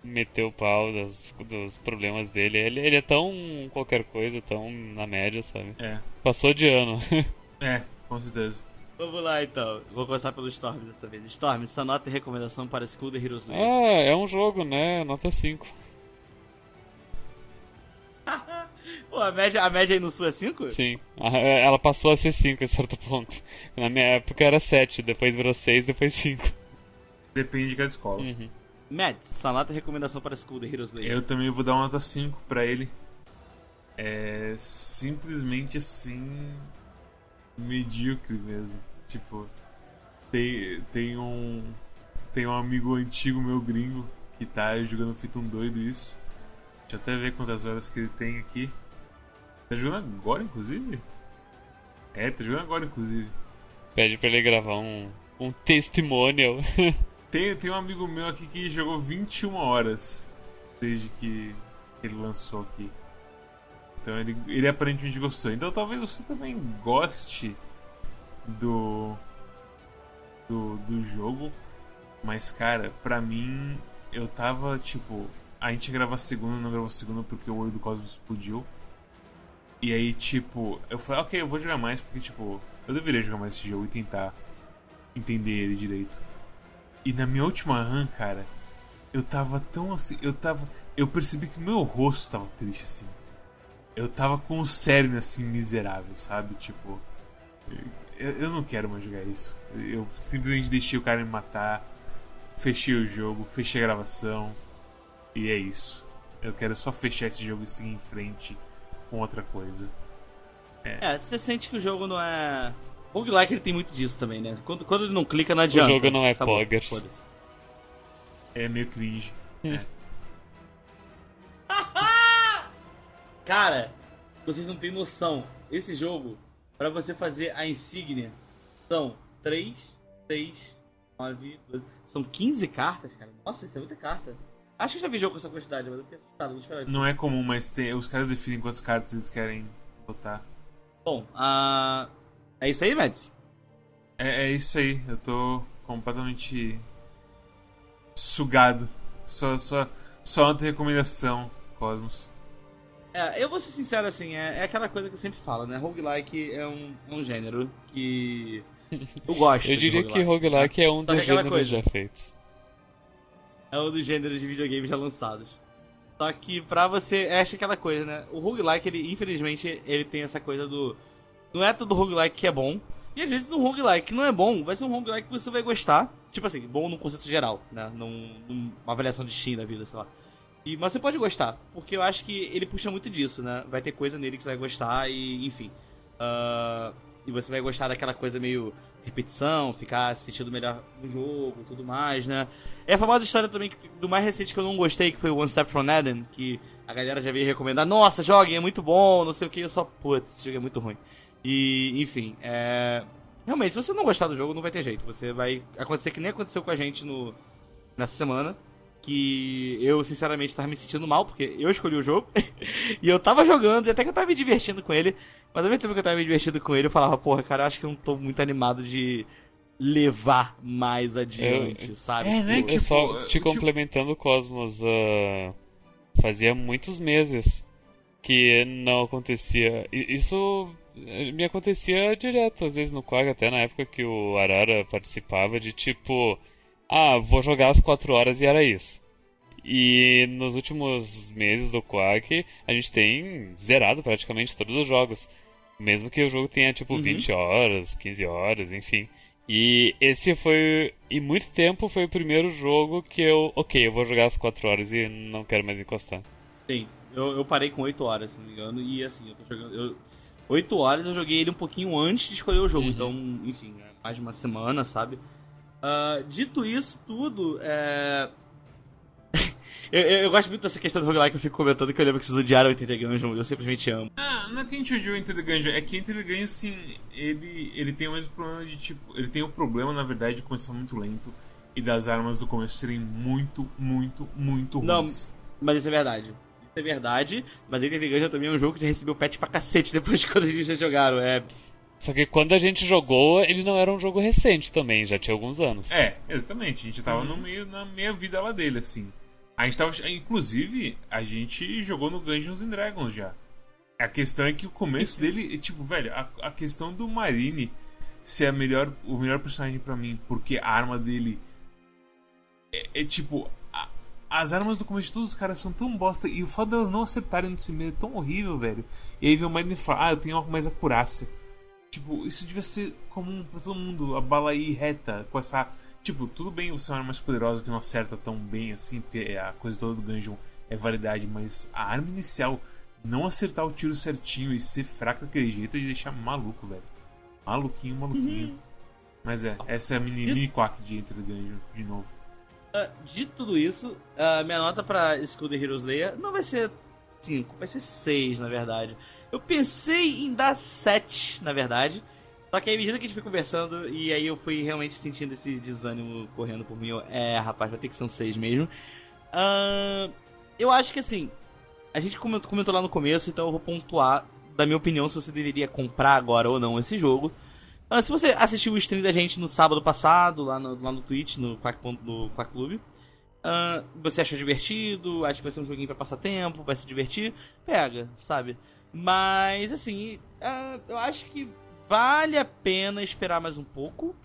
meter o pau das, dos problemas dele. Ele, ele é tão qualquer coisa, tão na média, sabe? É. Passou de ano. <laughs> é, com certeza. Vamos lá então. Vou começar pelo Storm dessa vez. Storm, essa nota e recomendação para School The Heroes League. Ah, é um jogo, né? Nota 5. <laughs> Pô, a média, a média aí no Sul é 5? Sim. É, ela passou a ser 5 a certo ponto. Na minha época era 7, depois virou 6, depois 5. Depende de cada escola. Uhum. Mads, sua nota e recomendação para School The Heroes League. Eu também vou dar uma nota 5 pra ele. É simplesmente assim. medíocre mesmo. Tipo, tem, tem um. Tem um amigo antigo meu gringo que tá jogando fita um doido isso. Deixa eu até ver quantas horas que ele tem aqui. Tá jogando agora, inclusive? É, tá jogando agora, inclusive. Pede pra ele gravar um, um testimonial. <laughs> tem, tem um amigo meu aqui que jogou 21 horas desde que ele lançou aqui. Então ele, ele aparentemente gostou. Então talvez você também goste do, do, do jogo. Mas, cara, pra mim, eu tava tipo. A gente grava segunda, não gravou segunda porque o olho do Cosmos explodiu. E aí, tipo, eu falei, ok, eu vou jogar mais porque, tipo, eu deveria jogar mais esse jogo e tentar entender ele direito. E na minha última run, cara, eu tava tão assim, eu tava. Eu percebi que meu rosto tava triste assim. Eu tava com o cérebro assim, miserável, sabe? Tipo. Eu, eu não quero mais jogar isso. Eu simplesmente deixei o cara me matar, fechei o jogo, fechei a gravação. E é isso. Eu quero só fechar esse jogo e seguir em frente com outra coisa. É. é, você sente que o jogo não é. Roguelike ele tem muito disso também, né? Quando, quando ele não clica, não adianta. O jogo não é Acabou. poggers. É meio cringe. É. <laughs> Cara, vocês não têm noção. Esse jogo, para você fazer a insígnia, são 3, 6, 9, 12. São 15 cartas, cara. Nossa, isso é muita carta. Acho que eu já vi jogo com essa quantidade, mas eu fiquei assustado. Deixa eu ver. Não é comum, mas tem, os caras definem quantas cartas eles querem botar. Bom, ah, é isso aí, Mads? É, é isso aí, eu tô completamente sugado. Só, só, só outra recomendação, Cosmos. É, eu vou ser sincero assim, é, é aquela coisa que eu sempre falo, né? Roguelike é um, é um gênero que <laughs> eu gosto. Eu de diria que roguelike é um Só dos aquela gêneros coisa. já feitos. É um dos gêneros de videogames já lançados. Só que pra você, é acho aquela coisa, né? O roguelike, ele, infelizmente, ele tem essa coisa do. Não é todo roguelike que é bom. E às vezes um roguelike que não é bom, vai ser um roguelike que você vai gostar. Tipo assim, bom num conceito geral, né? Num, numa avaliação de Steam da vida, sei lá. E, mas você pode gostar, porque eu acho que ele puxa muito disso, né? Vai ter coisa nele que você vai gostar e, enfim. Ah, e você vai gostar daquela coisa meio repetição, ficar assistindo melhor o jogo tudo mais, né? É a famosa história também que- do mais recente que eu não gostei, que foi o One Step from Eden, que a galera já veio recomendar, nossa, joguem, é muito bom, não sei o que, eu só, putz, esse jogo é muito ruim. E, enfim, é... Realmente, se você não gostar do jogo, não vai ter jeito. Você vai acontecer que nem aconteceu com a gente no, nessa semana. Que eu, sinceramente, tava me sentindo mal, porque eu escolhi o jogo. <laughs> e eu tava jogando, e até que eu tava me divertindo com ele. Mas ao mesmo tempo que eu tava me divertindo com ele, eu falava, porra, cara, eu acho que eu não tô muito animado de levar mais adiante, sabe? É, né, Tipo, que- Eu só tipo, te tipo- complementando, Cosmos, ah, fazia muitos meses que não acontecia. Isso me acontecia direto, às vezes no Quag, até na época que o Arara participava, de tipo, ah, vou jogar às 4 horas e era isso. E nos últimos meses do Quack, a gente tem zerado praticamente todos os jogos. Mesmo que o jogo tenha tipo Uhum. 20 horas, 15 horas, enfim. E esse foi. E muito tempo foi o primeiro jogo que eu. Ok, eu vou jogar às 4 horas e não quero mais encostar. Sim, eu, eu parei com 8 horas, se não me engano, e assim, eu tô jogando. Eu, 8 horas eu joguei ele um pouquinho antes de escolher o jogo, Uhum. então, enfim, é mais de uma semana, sabe? Ah, dito isso tudo, é. <laughs> eu, eu, eu gosto muito dessa questão do roguelike que eu fico comentando que eu lembro que vocês odiaram o Enter the Gungeon, eu simplesmente amo. Ah, não é que a gente odiou Enter the Gungeon, é que Enter the Gungeon, assim, ele, ele tem o mesmo problema de, tipo... Ele tem o problema, na verdade, de começar muito lento e das armas do começo serem muito, muito, muito Não, ruins. Mas isso é verdade. Isso é verdade, mas Enter the Gungeon também é um jogo que já recebeu patch pra cacete depois de quando eles já jogaram, é. Só que quando a gente jogou, ele não era um jogo recente também, já tinha alguns anos. É, exatamente. A gente tava no meio, na meia vida lá dele, assim. A gente tava. Inclusive, a gente jogou no Dungeons and Dragons já. A questão é que o começo dele, é tipo, velho, a, a questão do Marine ser a melhor, o melhor personagem pra mim, porque a arma dele é, é tipo. As armas do começo de todos os caras são tão bosta e o fato delas não acertarem no cima é tão horrível, velho. E aí vem o Marine e fala: Ah, eu tenho mais acurácia. Tipo, isso devia ser comum pra todo mundo, a bala ir reta com essa. Tipo, tudo bem você é uma arma mais poderosa que não acerta tão bem assim, porque é a coisa toda do Gungeon é variedade, mas a arma inicial não acertar o tiro certinho e ser fraca daquele jeito é de deixar maluco, velho. Maluquinho, maluquinho. Mas é, essa é a mini, mini quack de Enter the Gungeon, de novo. Ah, de tudo isso, a minha nota pra the Heroes Layer não vai ser 5, vai ser 6, na verdade. Eu pensei em dar 7, na verdade. Só que à medida que a gente foi conversando, e aí eu fui realmente sentindo esse desânimo correndo por mim, eu, é, rapaz, vai ter que ser um 6 mesmo. Ah, eu acho que assim, a gente comentou lá no começo, então eu vou pontuar, da minha opinião, se você deveria comprar agora ou não esse jogo. Ah, se você assistiu o stream da gente no sábado passado, lá no, lá no Twitch, no Quack, no Quack Club, ah, você achou divertido, acha que vai ser um joguinho pra passar tempo, vai se divertir, pega, sabe? Mas, assim, ah, eu acho que vale a pena esperar mais um pouco,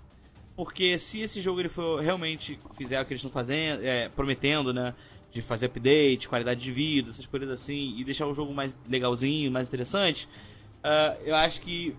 porque se esse jogo ele for realmente fizer o que eles estão fazendo, é, prometendo, né? De fazer update, qualidade de vida, essas coisas assim, e deixar o jogo mais legalzinho, mais interessante, ah, eu acho que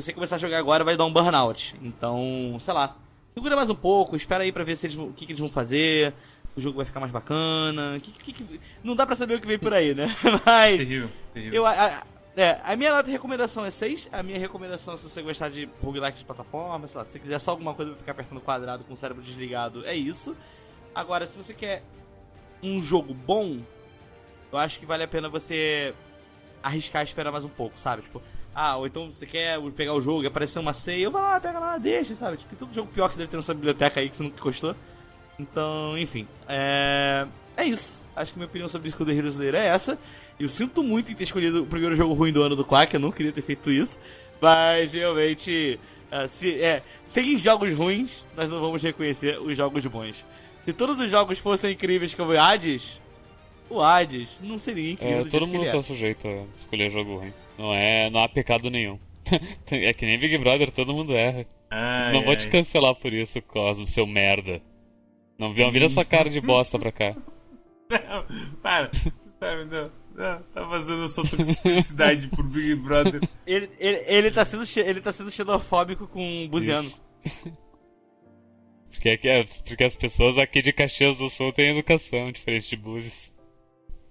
você começar a jogar agora vai dar um burnout. Então, sei lá, segura mais um pouco, espera aí pra ver se eles, o que, que eles vão fazer, se o jogo vai ficar mais bacana. que- que- que- não dá pra saber o que vem por aí, né? <laughs> Mas. Terrível, terrível. Eu, a, a- é, a minha nota de recomendação é 6. A minha recomendação, se você gostar de roguelike de plataforma, sei lá, se você quiser só alguma coisa pra ficar apertando quadrado com o cérebro desligado, é isso. Agora, se você quer um jogo bom, eu acho que vale a pena você arriscar e esperar mais um pouco, sabe? Tipo, Ah, ou então você quer pegar o jogo e aparecer uma ceia, eu vou lá, pega lá, deixa, sabe? Tem todo jogo pior que você deve ter na sua biblioteca aí que você nunca gostou. Então, enfim. É. É isso. Acho que minha opinião sobre Skull Hero Slayer é essa. Eu sinto muito em ter escolhido o primeiro jogo ruim do ano do Quack, eu não queria ter feito isso. Mas realmente. Uh, se, é, sem jogos ruins, nós não vamos reconhecer os jogos bons. Se todos os jogos fossem incríveis como o Hades, o Hades não seria incrível. É, todo mundo tá é. sujeito a escolher jogo ruim. Não é, não há pecado nenhum. <laughs> é que nem Big Brother, todo mundo erra. Ai, não ai. vou te cancelar por isso, Cosmo, seu merda. Não, não vira essa cara de bosta pra cá. Não, para. Sabe, não. Não, tá fazendo sua toxicidade por Big Brother. Ele, ele, ele, tá sendo, ele tá sendo xenofóbico com o Buziano. Porque, é, porque as pessoas aqui de Caxias do Sul têm educação, diferente de Búzios.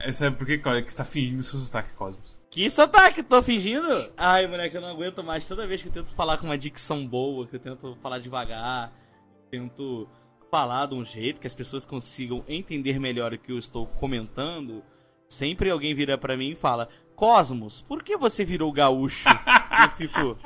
É, sabe por que, que você tá fingindo seu sotaque, Cosmos? Que sotaque? Tô fingindo? Ai, moleque, eu não aguento mais. Toda vez que eu tento falar com uma dicção boa, que eu tento falar devagar, tento falar de um jeito que as pessoas consigam entender melhor o que eu estou comentando, sempre alguém vira para mim e fala: Cosmos, por que você virou gaúcho? <laughs> eu fico,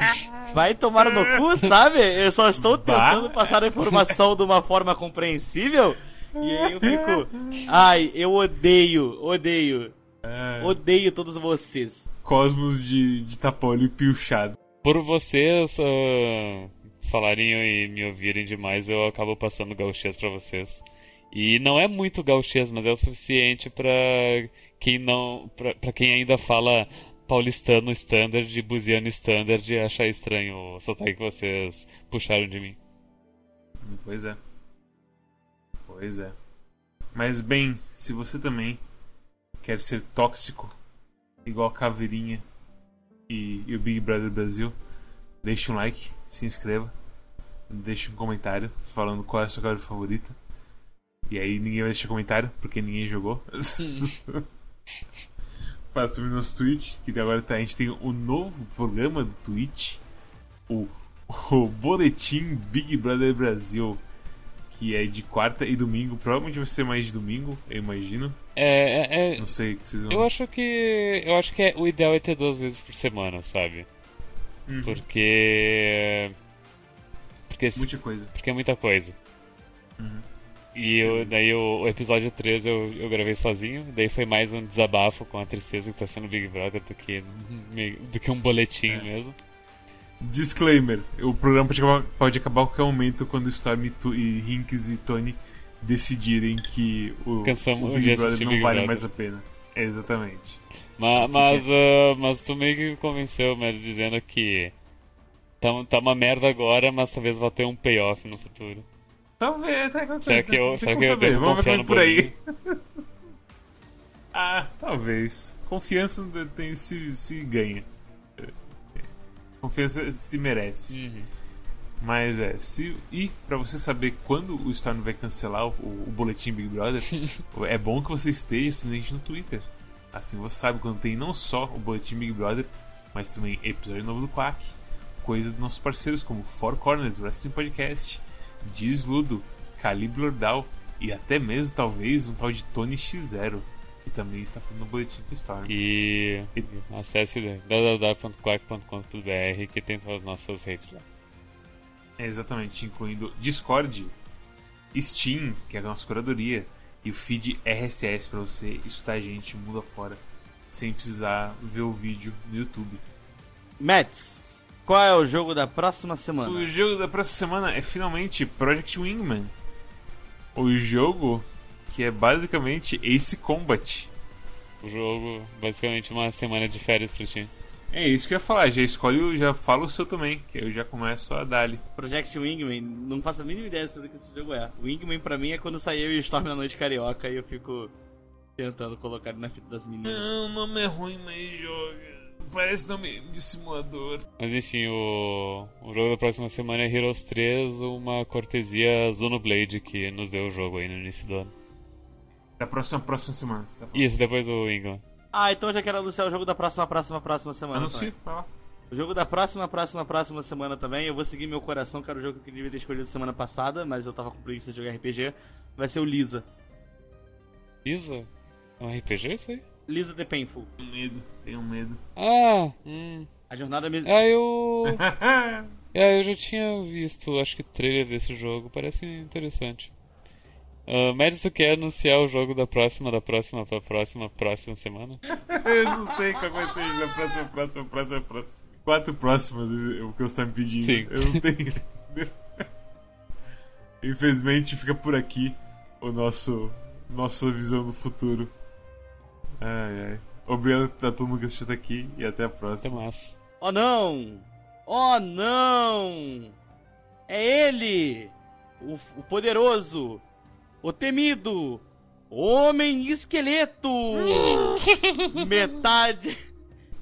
vai tomar no cu, sabe? Eu só estou tentando passar a informação de uma forma compreensível. E aí eu fico, ai, eu odeio, odeio, é... odeio todos vocês. Cosmos de, de tapolho piochado. Por vocês, uh, falarem e me ouvirem demais, eu acabo passando gauchês para vocês. E não é muito gauchês, mas é o suficiente para quem não, para quem ainda fala paulistano standard e buziano standard achar estranho o sotaque que vocês puxaram de mim. Pois é. Pois é. Mas bem, se você também quer ser tóxico, igual a Caveirinha e, e o Big Brother Brasil, deixe um like, se inscreva deixe um comentário falando qual é a sua caveira favorita. E aí ninguém vai deixar comentário, porque ninguém jogou. <laughs> Faça também nosso Twitch, que agora tá, a gente tem o novo programa do Twitch, o, o Boletim Big Brother Brasil, que é de quarta e domingo. Provavelmente vai ser mais de domingo, eu imagino. É, é, é Não sei o que vocês vão. Eu acho que. Eu acho que é, o ideal é ter duas vezes por semana, sabe? Uhum. Porque porque, muita coisa. Porque é muita coisa. Uhum. E eu, daí o, o, episódio 3 eu, eu gravei sozinho, daí foi mais um desabafo com a tristeza que tá sendo Big Brother do que, do que um boletim é. mesmo. Disclaimer: o programa pode acabar, pode acabar a qualquer momento quando Storm e, tu, e Hinks e Tony decidirem que o, Cansamos o Big Brother não Big vale Brother. mais a pena. É, exatamente. Mas, mas, uh, mas tu meio que convenceu, mas dizendo que Tá, tá uma merda agora, mas talvez vá ter um payoff no futuro. Talvez, tá Será que eu, será que eu devo Vamos ver por aí. <laughs> ah, talvez. Confiança tem, se, se ganha. Confiança se merece. Uhum. Mas é, se e para você saber quando o Storm vai cancelar o, o boletim Big Brother, <laughs> é bom que você esteja seguindo no Twitter. Assim você sabe quando tem não só o boletim Big Brother, mas também episódio novo do Quack, coisa dos nossos parceiros como Four Corners, Wrestling Podcast, Diz Ludo, Calibre Lordal e até mesmo talvez um tal de Tony X0 que também está fazendo um boletim com Storm. E, e... acesse www.quark.com.br que tem todas as nossas redes lá. É, exatamente, incluindo Discord, Steam, que é a nossa curadoria, e o feed RSS para você escutar a gente mundo afora sem precisar ver o vídeo no YouTube. Mets, qual é o jogo da próxima semana? O jogo da próxima semana é finalmente Project Wingman. O jogo que é basicamente Ace Combat. O jogo, basicamente uma semana de férias pra ti. É isso que eu ia falar, já escolhe, já falo o seu também, que eu já começo a dar -lhe. Project Wingman, não faço a mínima ideia do que esse jogo é. Wingman pra mim é quando sair eu e Storm na noite carioca e eu fico tentando colocar na fita das meninas. Não, o nome é ruim, mas joga. Parece nome de simulador. Mas enfim, o, o jogo da próxima semana é Heroes 3, uma cortesia Zonoblade que nos deu o jogo aí no início do ano. Da próxima, próxima semana. Tá Isso, depois do England. Ah, então já quero anunciar o jogo da próxima, próxima, próxima semana. Anuncie, vai lá. O jogo da próxima, próxima, próxima semana também. Eu vou seguir meu coração, que era o jogo que eu devia ter escolhido semana passada, mas eu tava com preguiça de jogar RPG. Vai ser o Lisa. Lisa? É um RPG isso aí? Lisa the Painful. Tenho medo, tenho medo. Ah, hum. A jornada mesmo. Ah, eu. <laughs> é, eu já tinha visto, acho que trailer desse jogo, parece interessante. Uh, Mads, tu quer anunciar o jogo da próxima, da próxima pra próxima, próxima semana? <laughs> eu não sei qual vai ser a próxima, próxima, próxima, próxima. Quatro próximas, o que você tá me pedindo. Sim. Eu não tenho. <laughs> Infelizmente fica por aqui o nosso nossa visão do futuro. Ai ai. Obrigado a todo mundo que assistiu até aqui e até a próxima. Até mais. Oh não! Oh não! É ele! O, o poderoso! O temido! Homem esqueleto! <laughs> metade.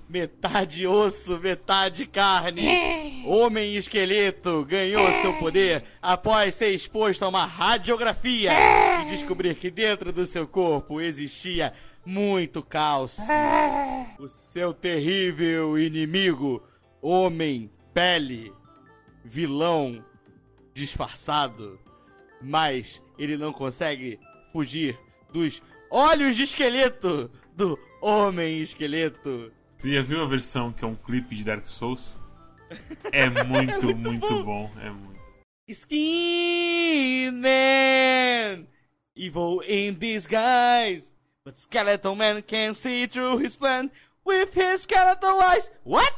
Metade osso, metade carne. Homem esqueleto ganhou seu poder após ser exposto a uma radiografia e descobrir que dentro do seu corpo existia muito cálcio. O seu terrível inimigo, Homem Pele, vilão disfarçado, mas ele não consegue fugir dos olhos de esqueleto do Homem Esqueleto. Você já viu a versão que é um clipe de Dark Souls? É <laughs> muito, muito, muito bom. É muito. Skin Man! Evil in disguise! But Skeleton Man can see through his plan with his skeletal eyes. What?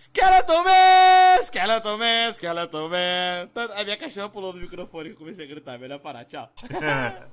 Skeleton Man! Skeleton Man! Skeleton Man! A minha cachorra pulou no microfone e eu comecei a gritar. Melhor parar. Tchau. <laughs>